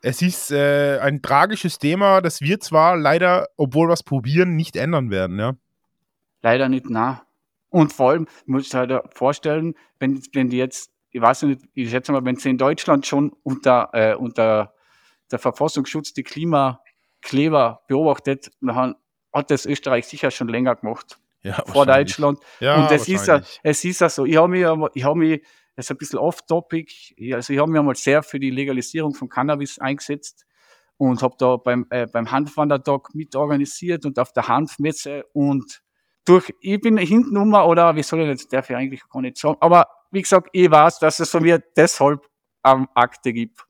A: es ist äh, ein tragisches Thema, das wir zwar leider, obwohl wir es probieren, nicht ändern werden, ja.
B: Leider nicht, nah. Und vor allem, muss ich halt vorstellen, wenn, wenn die jetzt, ich weiß nicht, ich schätze mal, wenn sie in Deutschland schon unter, äh, unter der Verfassungsschutz die Klimakleber beobachtet, dann hat das Österreich sicher schon länger gemacht. Ja, vor Deutschland. Ja, und es ist ja, es ist ja so, ich habe mich, ich habe mich, das ist ein bisschen off-topic, also ich habe mich einmal sehr für die Legalisierung von Cannabis eingesetzt und habe da beim, äh, beim Hanfwandertag mitorganisiert und auf der Hanfmesse und durch, ich bin hinten um, oder wie soll ich jetzt, darf ich eigentlich gar nicht sagen, aber wie gesagt, ich weiß, dass es von mir deshalb am Akte gibt.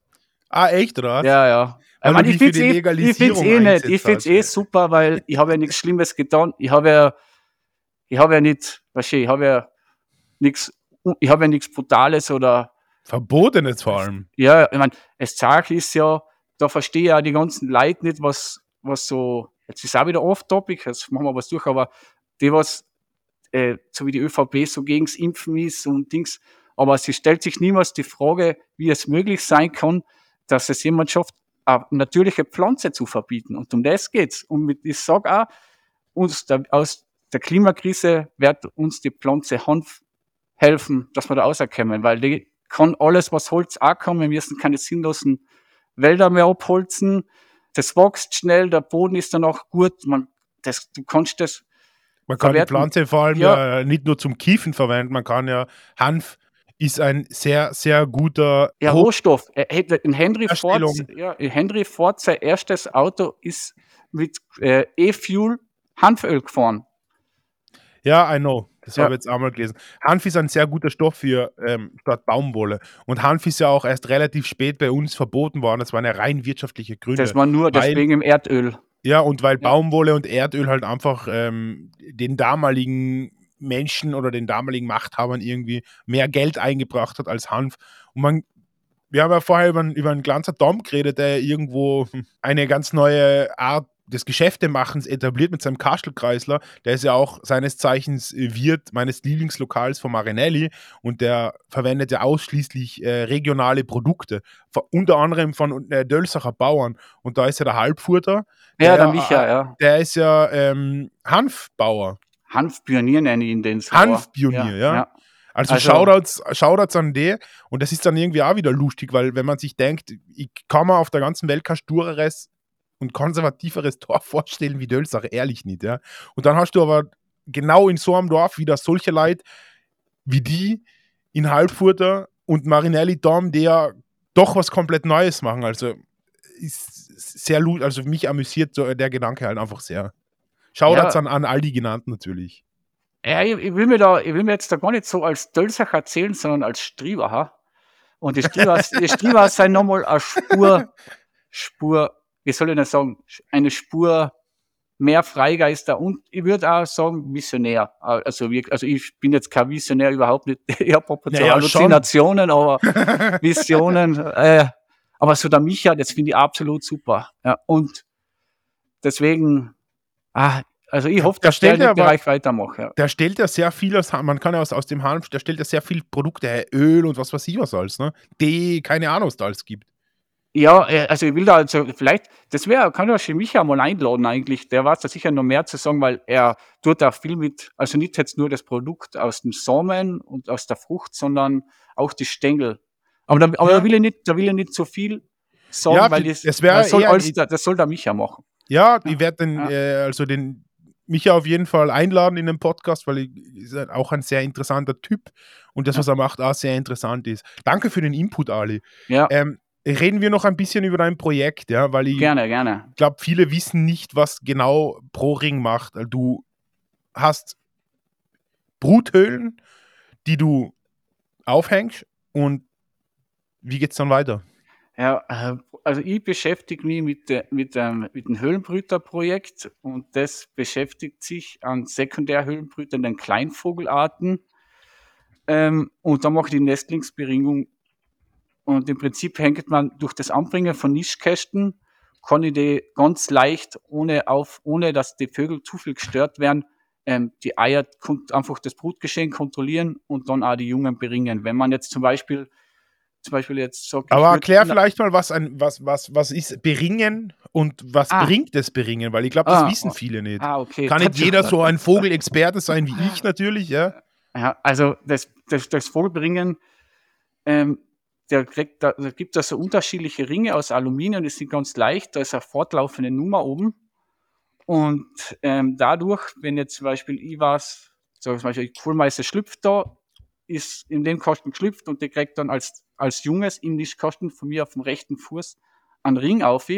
A: Ah, echt, oder?
B: Ja, ja. Ich, meine, ich finde es eh, find's eh nicht. Ich finde es eh super, weil ich habe ja nichts Schlimmes getan. Ich habe ja, ich habe ja nicht, weißt du, ich habe ja nichts, ich habe ja nichts Brutales oder
A: Verbotenes vor allem.
B: Ja, ich meine, es Sache ist ja, da verstehe ich ja die ganzen Leute nicht, was, was so, jetzt ist auch wieder off-topic, jetzt machen wir was durch, aber die, was, äh, so wie die ÖVP so gegens Impfen ist und Dings, aber sie stellt sich niemals die Frage, wie es möglich sein kann, dass es jemand schafft, eine natürliche Pflanze zu verbieten. Und um das geht's. Und mit, ich sage auch, uns der, aus der Klimakrise wird uns die Pflanze Hanf helfen, dass wir da rauskommen, weil die kann alles, was Holz auch kann. Wir müssen keine sinnlosen Wälder mehr abholzen. Das wächst schnell, der Boden ist dann auch gut. Man, das, du kannst das
A: man kann verwerten. die Pflanze vor allem ja. ja. nicht nur zum Kiefen verwenden, man kann ja Hanf ist ein sehr, sehr guter
B: ja, Rohstoff. In Henry Ford, ja, Henry Ford, sein erstes Auto ist mit äh, E-Fuel Hanföl gefahren.
A: Ja, I know. Das ja. habe ich jetzt einmal gelesen. Hanf ist ein sehr guter Stoff für ähm, statt Baumwolle. Und Hanf ist ja auch erst relativ spät bei uns verboten worden. Das waren ja rein wirtschaftliche Gründe.
B: Das war nur deswegen im Erdöl.
A: Ja, und weil. Baumwolle und Erdöl halt einfach ähm, den damaligen Menschen oder den damaligen Machthabern irgendwie mehr Geld eingebracht hat als Hanf. Und man, wir haben ja vorher über, über einen Glanzer Dom geredet, der irgendwo eine ganz neue Art des Geschäftemachens etabliert mit seinem Kastelkreisler. Der ist ja auch seines Zeichens Wirt meines Lieblingslokals von Marinelli und der verwendet ja ausschließlich äh, regionale Produkte, unter anderem von äh, Dölsacher Bauern. Und da ist ja der Halbfurter.
B: Ja, der, der Micha, ja.
A: Der ist ja ähm, Hanfbauer.
B: Hanfpionier nenne ich ihn den
A: so. Hanfpionier, ja. ja. ja. Also, also Shoutouts, Shoutouts an die. Und das ist dann irgendwie auch wieder lustig, weil wenn man sich denkt, ich kann mir auf der ganzen Welt kein stureres und konservativeres *laughs* Dorf vorstellen wie Dölsach, ehrlich nicht, ja. Und dann hast du aber genau in so einem Dorf wieder solche Leute wie die in Halbfurter und Marinelli Dom, die ja doch was komplett Neues machen. Also ist sehr, also mich amüsiert der Gedanke halt einfach sehr. Shoutouts ja. an, an all die genannten natürlich.
B: Ja, ich, ich, will mir da, ich will mir jetzt da gar nicht so als Dölsach erzählen, sondern als Strieber. Und die Strieber, die *laughs* Strieber sind nochmal eine Spur, Spur, wie soll ich denn sagen, eine Spur mehr Freigeister und ich würde auch sagen Visionär. Also, wir, also ich bin jetzt kein Visionär überhaupt nicht. *laughs* Ich habe ab naja, Halluzinationen, aber *laughs* Visionen. Äh, aber so der Micha, das finde ich absolut super. Ja, und deswegen Ah, also ich hoffe, dass der den Bereich weitermacht. Ja.
A: Der stellt ja sehr viel aus, man kann ja aus, aus dem Hanf, der stellt ja sehr viel Produkte, Öl und was weiß ich was alles, ne? Die, keine Ahnung, was da alles gibt.
B: Ja, äh, also ich will da also vielleicht, das wäre, kann ja schon mich mal einladen eigentlich, der weiß da sicher noch mehr zu sagen, weil er tut auch viel mit, also nicht jetzt nur das Produkt aus dem Samen und aus der Frucht, sondern auch die Stängel. Aber da, aber ja. da will er nicht, da will er nicht so viel sagen, ja, weil das, das, das, soll, alles, das soll der Micha machen.
A: Ja, ich werde den, ja. äh, also den Micha auf jeden Fall einladen in den Podcast, weil er ist auch ein sehr interessanter Typ und das, was er macht, auch sehr interessant ist. Danke für den Input, Ali. Ja. Ähm, reden wir noch ein bisschen über dein Projekt, ja, weil ich
B: gerne, gerne.
A: glaube, viele wissen nicht, was genau ProRing macht. Du hast Bruthöhlen, die du aufhängst und wie geht es dann weiter?
B: Ja, äh, also ich beschäftige mich mit, de, mit, ähm, mit dem Höhlenbrüterprojekt und das beschäftigt sich an sekundärhöhlenbrütenden Kleinvogelarten. Ähm, und da mache ich die Nestlingsberingung. Und im Prinzip hängt man durch das Anbringen von Nischkästen, kann ich die ganz leicht, ohne, auf, ohne dass die Vögel zu viel gestört werden, ähm, die Eier einfach das Brutgeschehen kontrollieren und dann auch die Jungen beringen. Wenn man jetzt zum Beispiel zum Beispiel jetzt
A: sagt. Aber erklär vielleicht mal, was, ein, was, was, was ist Beringen und was ah. bringt das Beringen? Weil ich glaube, das ah. wissen viele nicht. Ah, okay. Kann nicht jeder so ein Vogelexperte sein wie *laughs* ich natürlich, ja?
B: Ja, also das, das, das Vogelbringen, ähm, der kriegt, da, da gibt es so unterschiedliche Ringe aus Aluminium, die sind ganz leicht, da ist eine fortlaufende Nummer oben. Und ähm, dadurch, wenn jetzt zum Beispiel ich was, so zum Beispiel Kohlmeister schlüpft da, ist in den Kosten geschlüpft und der kriegt dann als, als Junges in die von mir auf dem rechten Fuß einen Ring auf.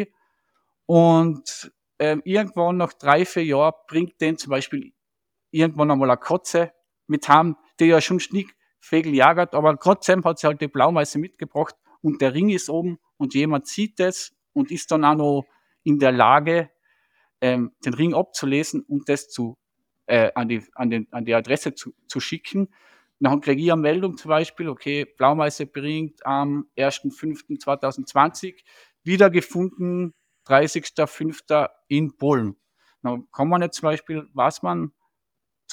B: Und ähm, irgendwann nach drei, vier Jahren bringt den zum Beispiel irgendwann einmal eine Kotze mit haben, der ja schon Schnickvögel jagert, aber trotzdem hat sie halt die Blaumeise mitgebracht und der Ring ist oben und jemand sieht es und ist dann auch noch in der Lage, ähm, den Ring abzulesen und das zu, äh, an, die, an, den, an die Adresse zu, zu schicken. Dann kriege ich eine Meldung zum Beispiel, okay, Blaumeise bringt am 1.5.2020 wiedergefunden, 30.05. in Polen. Dann kann man jetzt zum Beispiel, was man,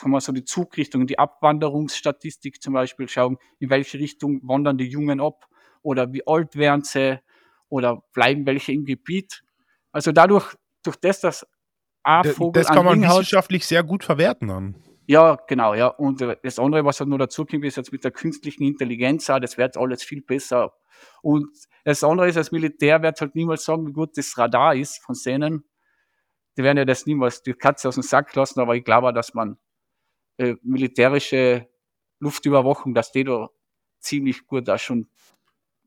B: kann man so die Zugrichtung, die Abwanderungsstatistik zum Beispiel schauen, in welche Richtung wandern die Jungen ab oder wie alt werden sie oder bleiben welche im Gebiet. Also dadurch, durch das, dass
A: A-Vogel. Das kann man wissenschaftlich sehr gut verwerten dann.
B: Ja, genau, ja. Und äh, das andere, was halt nur dazu kommt, ist jetzt mit der künstlichen Intelligenz, auch, das wird alles viel besser. Und das andere ist, als Militär wird halt niemals sagen, wie gut das Radar ist von Szenen. Die werden ja das niemals die Katze aus dem Sack lassen, aber ich glaube, dass man äh, militärische Luftüberwachung, dass die da ziemlich gut da schon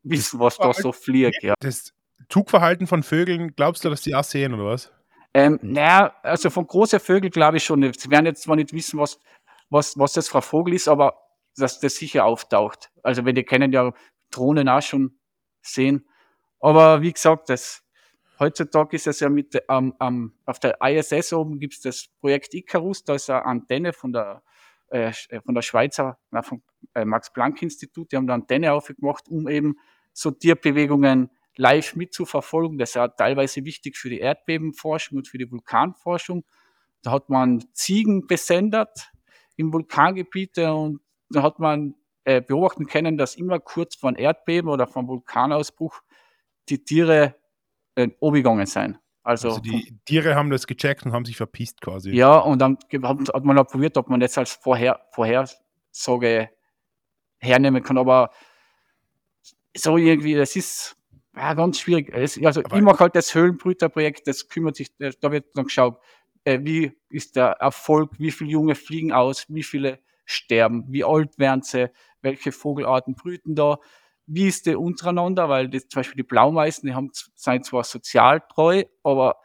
B: wissen, was da so fliegt. Ja.
A: Das Zugverhalten von Vögeln, glaubst du, dass die auch sehen oder was?
B: Ähm, naja, also von großen Vögeln glaube ich schon nicht. Sie werden jetzt zwar nicht wissen, was, was, was das für ein Vogel ist, aber dass das sicher auftaucht. Also wenn die kennen ja Drohnen auch schon sehen. Aber wie gesagt, das, heutzutage ist es ja mit ähm, ähm, auf der ISS oben gibt es das Projekt Icarus, da ist eine Antenne von der äh, von der Schweizer, na, vom äh, Max-Planck-Institut, die haben da Antenne aufgemacht, um eben so Tierbewegungen live mitzuverfolgen. Das ist ja teilweise wichtig für die Erdbebenforschung und für die Vulkanforschung. Da hat man Ziegen besendet im Vulkangebiet und da hat man äh, beobachten können, dass immer kurz vor einem Erdbeben oder vom Vulkanausbruch die Tiere äh, umgegangen sind.
A: Also, also die Tiere haben das gecheckt und haben sich verpisst quasi.
B: Ja, und dann hat man auch probiert, ob man das als Vorher Vorhersage hernehmen kann. Aber so irgendwie, das ist ja, ganz schwierig. Also Aber ich mache halt das Höhlenbrüterprojekt, das kümmert sich, da wird dann geschaut, äh, wie ist der Erfolg, wie viele Junge fliegen aus, wie viele sterben, wie alt werden sie, welche Vogelarten brüten da, wie ist der untereinander, weil das, zum Beispiel die Blaumeisen, die haben, sind zwar sozial treu, aber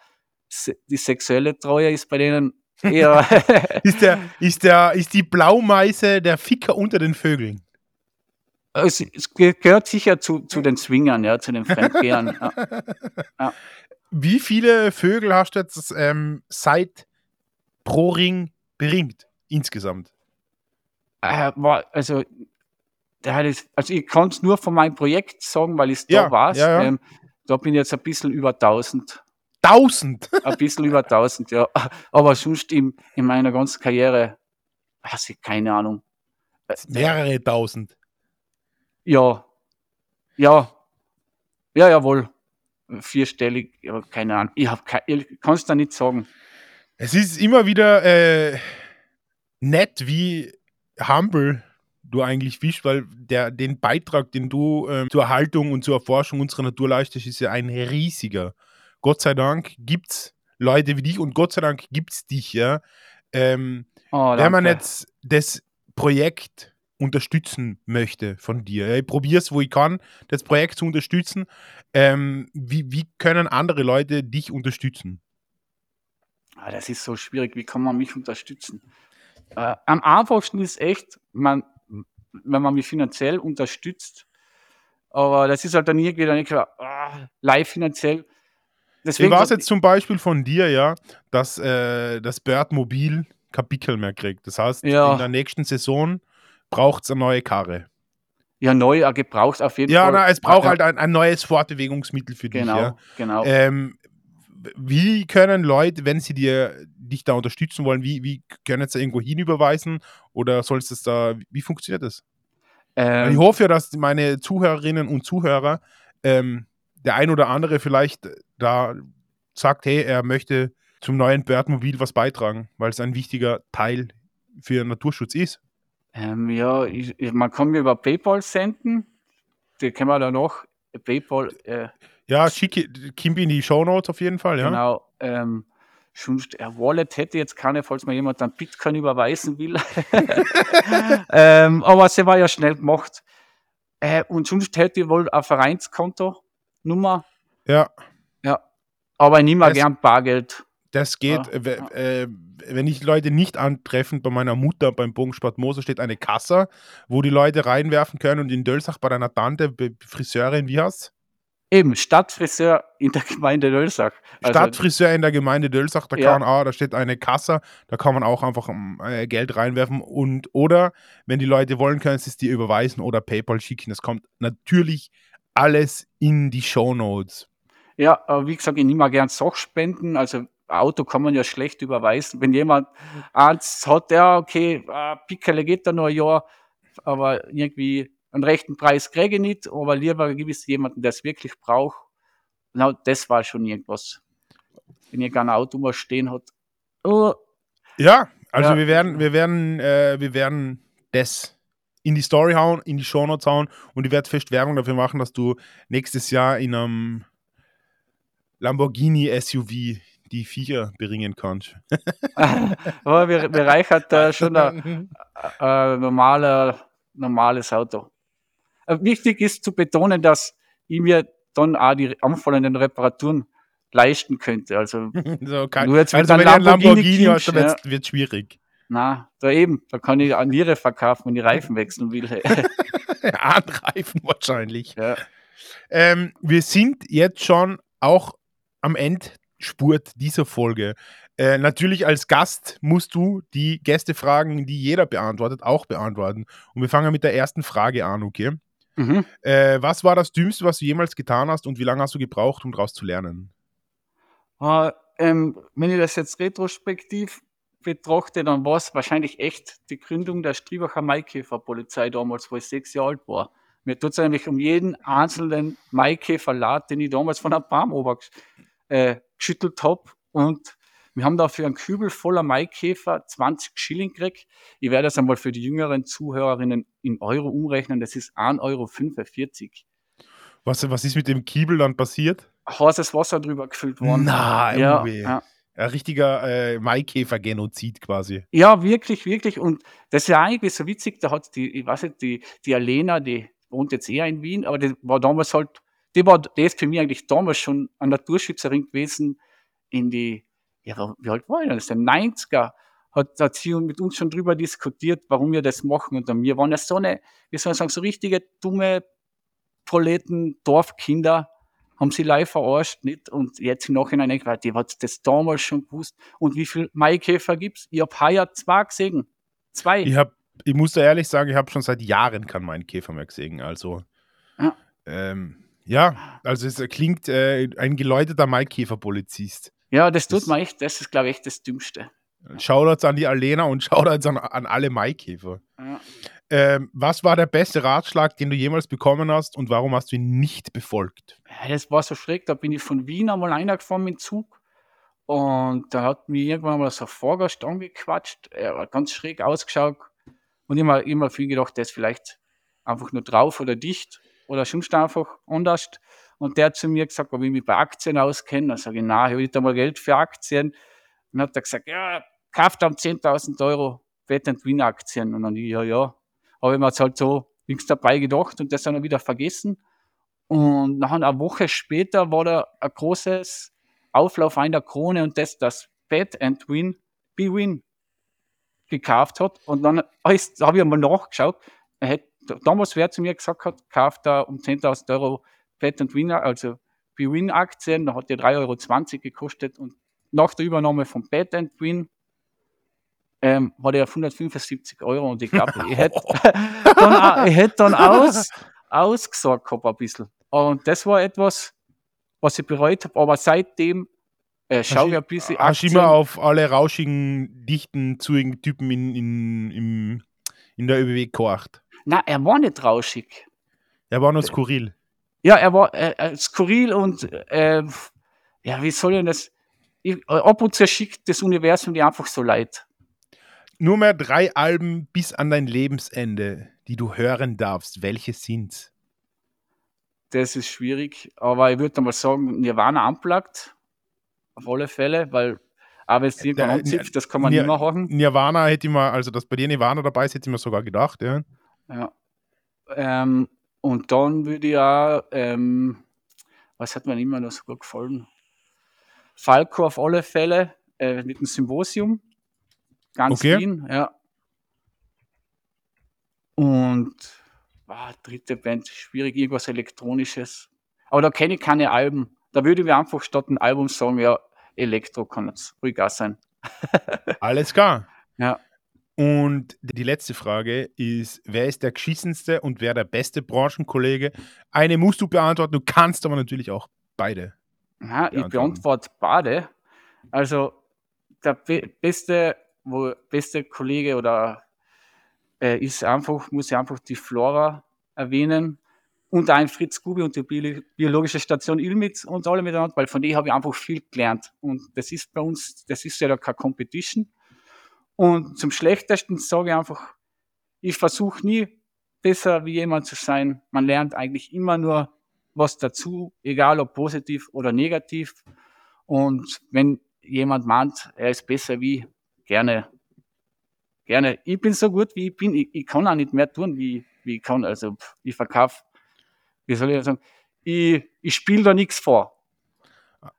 B: die sexuelle Treue ist bei denen eher. *laughs*
A: ist, der, ist, der, ist die Blaumeise der Ficker unter den Vögeln?
B: Es, es gehört sicher zu, zu den Swingern, ja, zu den Fremdgehern. ja. *laughs*
A: Ja. Wie viele Vögel hast du jetzt ähm, seit pro Ring beringt insgesamt?
B: Äh, also, also ich kann es nur von meinem Projekt sagen, weil ich es da ja, war. Ja, ähm, da bin ich jetzt ein bisschen über 1000.
A: 1000? *laughs*
B: ein bisschen über 1000, ja. Aber sonst in, in meiner ganzen Karriere, weiß ich keine Ahnung.
A: Mehrere tausend.
B: Ja. Ja. Ja, jawohl. Vierstellig, keine Ahnung. Ich, ich kann es da nicht sagen.
A: Es ist immer wieder äh, nett, wie humble du eigentlich bist, weil der, den Beitrag, den du äh, zur Erhaltung und zur Erforschung unserer Natur leistest, ist ja ein riesiger. Gott sei Dank gibt es Leute wie dich und Gott sei Dank gibt es dich, ja. Ähm, oh, wenn man jetzt das Projekt unterstützen möchte von dir. Ich probiere es, wo ich kann, das Projekt zu unterstützen. Ähm, wie, wie können andere Leute dich unterstützen?
B: Ah, das ist so schwierig. Wie kann man mich unterstützen? Äh, am einfachsten ist echt, man, wenn man mich finanziell unterstützt. Aber das ist halt dann irgendwie dann nicht klar, ah, live finanziell.
A: Deswegen ich weiß jetzt zum Beispiel von dir, ja, dass äh, das Bird Mobil Kapitel mehr kriegt. Das heißt, ja. in der nächsten Saison braucht es eine neue Karre.
B: Ja, neu, äh, gebraucht auf jeden
A: ja, Fall. Ja, es braucht halt ein, ein, neues Fortbewegungsmittel für
B: genau,
A: dich. Ja.
B: Genau,
A: ähm, wie können Leute, wenn sie dir dich da unterstützen wollen, wie, wie können sie da irgendwo hinüberweisen oder sollst es da, wie funktioniert das? Ähm, ich hoffe ja, dass meine Zuhörerinnen und Zuhörer ähm, der ein oder andere vielleicht da sagt, hey, er möchte zum neuen Börtmobil was beitragen, weil es ein wichtiger Teil für Naturschutz ist.
B: Ähm, ja, ich, man kann mir über PayPal senden. Die können wir dann noch. PayPal. Äh,
A: ja, schicke Kimby in die Show Notes auf jeden Fall, ja.
B: Genau. Ähm, Wallet hätte jetzt keine, falls mir jemand dann Bitcoin überweisen will. *laughs* ähm, aber sie war ja schnell gemacht. Äh, und sonst hätte ich wohl ein Vereinskonto Nummer.
A: Ja.
B: Ja. Aber ich nehme das, gern Bargeld.
A: Das geht, ja. äh, äh, wenn ich Leute nicht antreffen, bei meiner Mutter beim Bogensport Moser steht eine Kasse, wo die Leute reinwerfen können und in Dölsach bei deiner Tante, Friseurin, wie heißt
B: Eben, Stadtfriseur in der *laughs* Gemeinde Dölsach.
A: Also, Stadtfriseur in der Gemeinde Dölsach, da ja. kann auch, da steht eine Kasse, da kann man auch einfach äh, Geld reinwerfen und oder wenn die Leute wollen, können sie es dir überweisen oder PayPal schicken. Das kommt natürlich alles in die Show Notes.
B: Ja, wie gesagt, ich nehme mal gern Sachspenden. Also Auto kann man ja schlecht überweisen. Wenn jemand eins hat, ja, okay, äh, Pickerle geht da nur ein Jahr, aber irgendwie einen rechten Preis kriege ich nicht, aber lieber gibt es jemanden, der es wirklich braucht. Genau, das war schon irgendwas. Wenn ihr gar ein Auto mal stehen hat.
A: Oh. Ja, also ja. wir werden, wir werden, äh, wir werden das in die Story hauen, in die Shownotes hauen und ich werde fest Werbung dafür machen, dass du nächstes Jahr in einem Lamborghini SUV die Viecher bringen kannst. *laughs*
B: Aber wir, wir reichert äh, schon ein, ein *laughs* normale, normales Auto. Äh, wichtig ist zu betonen, dass ich mir dann auch die anfallenden Reparaturen leisten könnte. Also, *laughs*
A: so, kann, nur jetzt also wenn ein Lamborghini, Lamborghini hast, dann wird es schwierig.
B: Na, da eben, da kann ich an Niere verkaufen, wenn ich Reifen wechseln will. *laughs* *laughs*
A: An Reifen wahrscheinlich. Ja. Ähm, wir sind jetzt schon auch am Endspurt dieser Folge. Äh, natürlich als Gast musst du die Gästefragen, die jeder beantwortet, auch beantworten. Und wir fangen mit der ersten Frage an, okay? Mhm. Äh, was war das Dümmste, was du jemals getan hast und wie lange hast du gebraucht, um daraus zu lernen?
B: Uh, ähm, wenn ich das jetzt retrospektiv betrachte, dann war es wahrscheinlich echt die Gründung der Striebacher Maikäferpolizei damals, wo ich sechs Jahre alt war. Mir tut es eigentlich um jeden einzelnen Maikäferlat, den ich damals von einem Baum ober äh, geschüttelt habe. Und wir haben dafür einen Kübel voller Maikäfer 20 Schilling gekriegt. Ich werde das einmal für die jüngeren Zuhörerinnen in Euro umrechnen. Das ist 1,45 Euro.
A: Was, was ist mit dem Kiebel dann passiert?
B: Heißes Wasser drüber gefüllt worden.
A: Nein, ja, ja. Ein richtiger äh, Maikäfer-Genozid quasi.
B: Ja, wirklich, wirklich. Und das ist ja eigentlich so witzig, da hat die, ich weiß nicht, die, die Alena, die wohnt jetzt eher in Wien, aber die war damals halt, die war, die ist für mich eigentlich damals schon eine Naturschützerin gewesen in die, ja, wie alt war ich denn? Das ist der 90er. Hat, hat sie mit uns schon drüber diskutiert, warum wir das machen. Und wir waren ja so eine, wie soll ich sagen, so richtige dumme Proleten, Dorfkinder, haben sie live verarscht, nicht? Und jetzt im Nachhinein ich, die hat das damals schon gewusst. Und wie viel Maikäfer gibt es? Ich habe heuer zwei gesehen. Zwei.
A: Ich, hab, ich muss da ehrlich sagen, ich habe schon seit Jahren keinen Maikäfer mehr gesehen. Also, ja, ähm, ja also es klingt äh, ein geläuteter Maikäfer-Polizist.
B: Ja, das tut das, mir echt, das ist, glaube ich, das Dümmste.
A: Shoutouts an die Alena und *laughs* Shoutouts an, an alle Maikäfer. Ja. Ähm, was war der beste Ratschlag, den du jemals bekommen hast und warum hast du ihn nicht befolgt?
B: Ja, das war so schräg. Da bin ich von Wien einmal reingefahren mit dem Zug und da hat mir irgendwann mal so ein Fahrgast angequatscht. Er hat ganz schräg ausgeschaut und immer, immer viel gedacht, der ist vielleicht einfach nur drauf oder dicht oder schon einfach anders. Und der hat zu mir gesagt, ob ich mich bei Aktien auskenne. Dann sage ich, na, ich habe nicht einmal Geld für Aktien. Und hat er gesagt, ja, kauft dann 10.000 Euro Wett- und Win-Aktien. Und dann, ja, ja, habe ich mir jetzt halt so nichts dabei gedacht und das dann wieder vergessen. Und nach einer Woche später war da ein großes Auflauf einer Krone und das, das Bet and Win, B-Win gekauft hat. Und dann habe ich mal nachgeschaut. Er hätte, damals wer zu mir gesagt hat, kauft da um 10.000 Euro Bet and Win, also B-Win Aktien, da hat die 3,20 Euro gekostet und nach der Übernahme von Bet and Win ähm, hat er 175 Euro und ich glaube, ich hätte *laughs* *laughs* dann, ich hätt dann aus, ausgesagt gehabt ein bisschen. Und das war etwas, was ich bereut habe, aber seitdem Äh, schau ein bisschen
A: Hast du immer auf alle rauschigen, dichten, zuigen Typen in, in, in, in der ÖBW gekocht?
B: Na, er war nicht rauschig.
A: Er war nur skurril.
B: Ja, er war äh, äh skurril und äh, ja, wie soll denn das? Ab und zu schickt das Universum dir einfach so leid.
A: Nur mehr drei Alben bis an dein Lebensende, die du hören darfst. Welche sind's?
B: Das ist schwierig, aber ich würde mal sagen, Nirvana unplugged. Auf alle Fälle, weil aber es irgendwann anzipft, das kann man Nir nicht mehr machen.
A: Nirvana hätte ich mal, also dass bei dir Nirvana dabei ist, hätte ich mir sogar gedacht, ja.
B: Ja. Ähm, und dann würde ich auch, ähm, was hat mir immer noch so gut gefallen? Falco auf alle Fälle äh, mit dem Symposium. Ganz okay. Wien, ja. Und ah, dritte Band, schwierig, irgendwas Elektronisches. Aber da kenne ich keine Alben. Da würde ich einfach statt ein Album sagen, ja, Elektro kann jetzt ruhig auch sein. *laughs*
A: Alles klar.
B: Ja.
A: Und die letzte Frage ist: Wer ist der geschissenste und wer der beste Branchenkollege? Eine musst du beantworten, du kannst aber natürlich auch beide.
B: Ja, ich beantworte beide. Also, der be beste, wo, beste Kollege oder äh, ist einfach, muss ich einfach die Flora erwähnen und ein Fritz Gubi und die biologische Station Ilmitz und alle miteinander, weil von denen habe ich einfach viel gelernt. Und das ist bei uns, das ist ja da keine Competition und zum Schlechtesten sage ich einfach, ich versuche nie besser wie jemand zu sein. Man lernt eigentlich immer nur was dazu, egal ob positiv oder negativ. Und wenn jemand meint, er ist besser wie, gerne, gerne. Ich bin so gut, wie ich bin. Ich, ich kann auch nicht mehr tun, wie, wie ich kann. Also ich verkaufe, wie soll ich sagen, ich, ich spiele da nichts vor.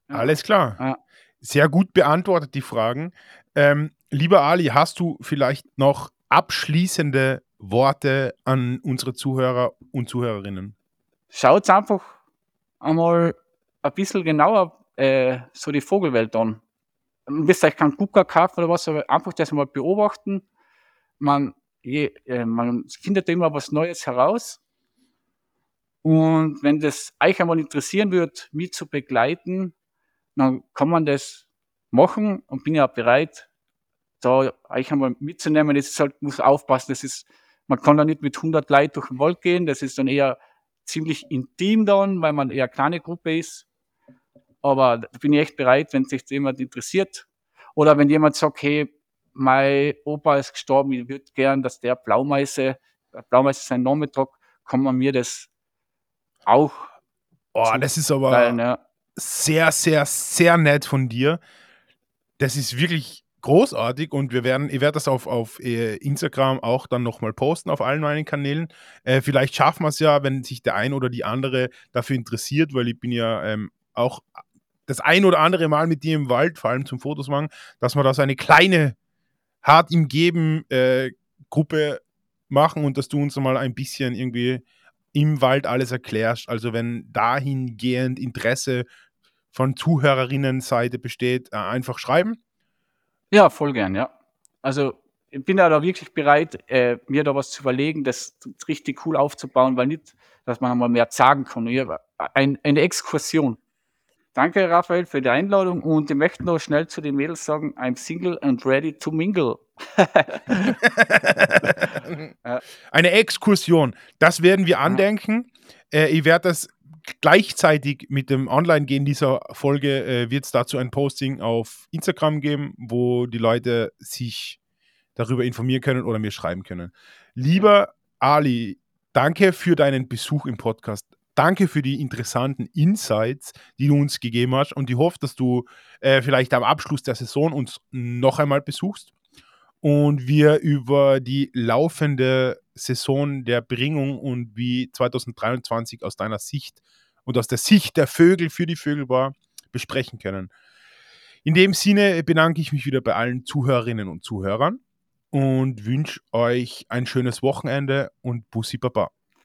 A: Alles klar. Ja. Sehr gut beantwortet die Fragen. Ähm, lieber Ali, hast du vielleicht noch abschließende Worte an unsere Zuhörer und Zuhörerinnen?
B: Schaut einfach einmal ein bisschen genauer äh, so die Vogelwelt an. Ihr müsst euch keinen Gucker kaufen oder was, aber einfach das mal beobachten. Man, je, äh, man findet immer was Neues heraus. Und wenn das euch einmal interessieren wird, mich zu begleiten, dann kann man das machen und bin ja bereit, da euch einmal mitzunehmen. Das ist halt, muss aufpassen, das ist, man kann da nicht mit 100 Leuten durch den Wald gehen, das ist dann eher ziemlich intim dann, weil man eher eine kleine Gruppe ist. Aber da bin ich echt bereit, wenn sich jemand interessiert. Oder wenn jemand sagt, hey, mein Opa ist gestorben, ich würde gern, dass der Blaumeise, Blaumeise seinen Namen tragt, kann man mir das auch.
A: Oh, das ist aber teilen, ja. sehr, sehr, sehr nett von dir. Das ist wirklich großartig und wir werden, ich werde das auf, auf äh, Instagram auch dann nochmal posten auf allen meinen Kanälen. Äh, vielleicht schaffen wir es ja, wenn sich der ein oder die andere dafür interessiert, weil ich bin ja ähm, auch das ein oder andere Mal mit dir im Wald, vor allem zum Fotos machen, dass wir da so eine kleine hart im Geben äh, Gruppe machen und dass du uns mal ein bisschen irgendwie im Wald alles erklärst. Also wenn dahingehend Interesse von Zuhörerinnenseite besteht, äh, einfach schreiben.
B: Ja, voll gern, ja. Also ich bin da, da wirklich bereit, äh, mir da was zu überlegen, das richtig cool aufzubauen, weil nicht, dass man einmal mehr sagen kann. Ein, eine Exkursion. Danke, Raphael, für die Einladung und ich möchte noch schnell zu den Mädels sagen, I'm single and ready to mingle. *laughs*
A: Eine Exkursion, das werden wir andenken. Äh, ich werde das gleichzeitig mit dem Online-Gehen dieser Folge äh, wird es dazu ein Posting auf Instagram geben, wo die Leute sich darüber informieren können oder mir schreiben können. Lieber Ali, danke für deinen Besuch im Podcast. Danke für die interessanten Insights, die du uns gegeben hast. Und ich hoffe, dass du äh, vielleicht am Abschluss der Saison uns noch einmal besuchst und wir über die laufende Saison der Bringung und wie 2023 aus deiner Sicht und aus der Sicht der Vögel für die Vögel war, besprechen können. In dem Sinne bedanke ich mich wieder bei allen Zuhörerinnen und Zuhörern und wünsche euch ein schönes Wochenende und Bussi Baba.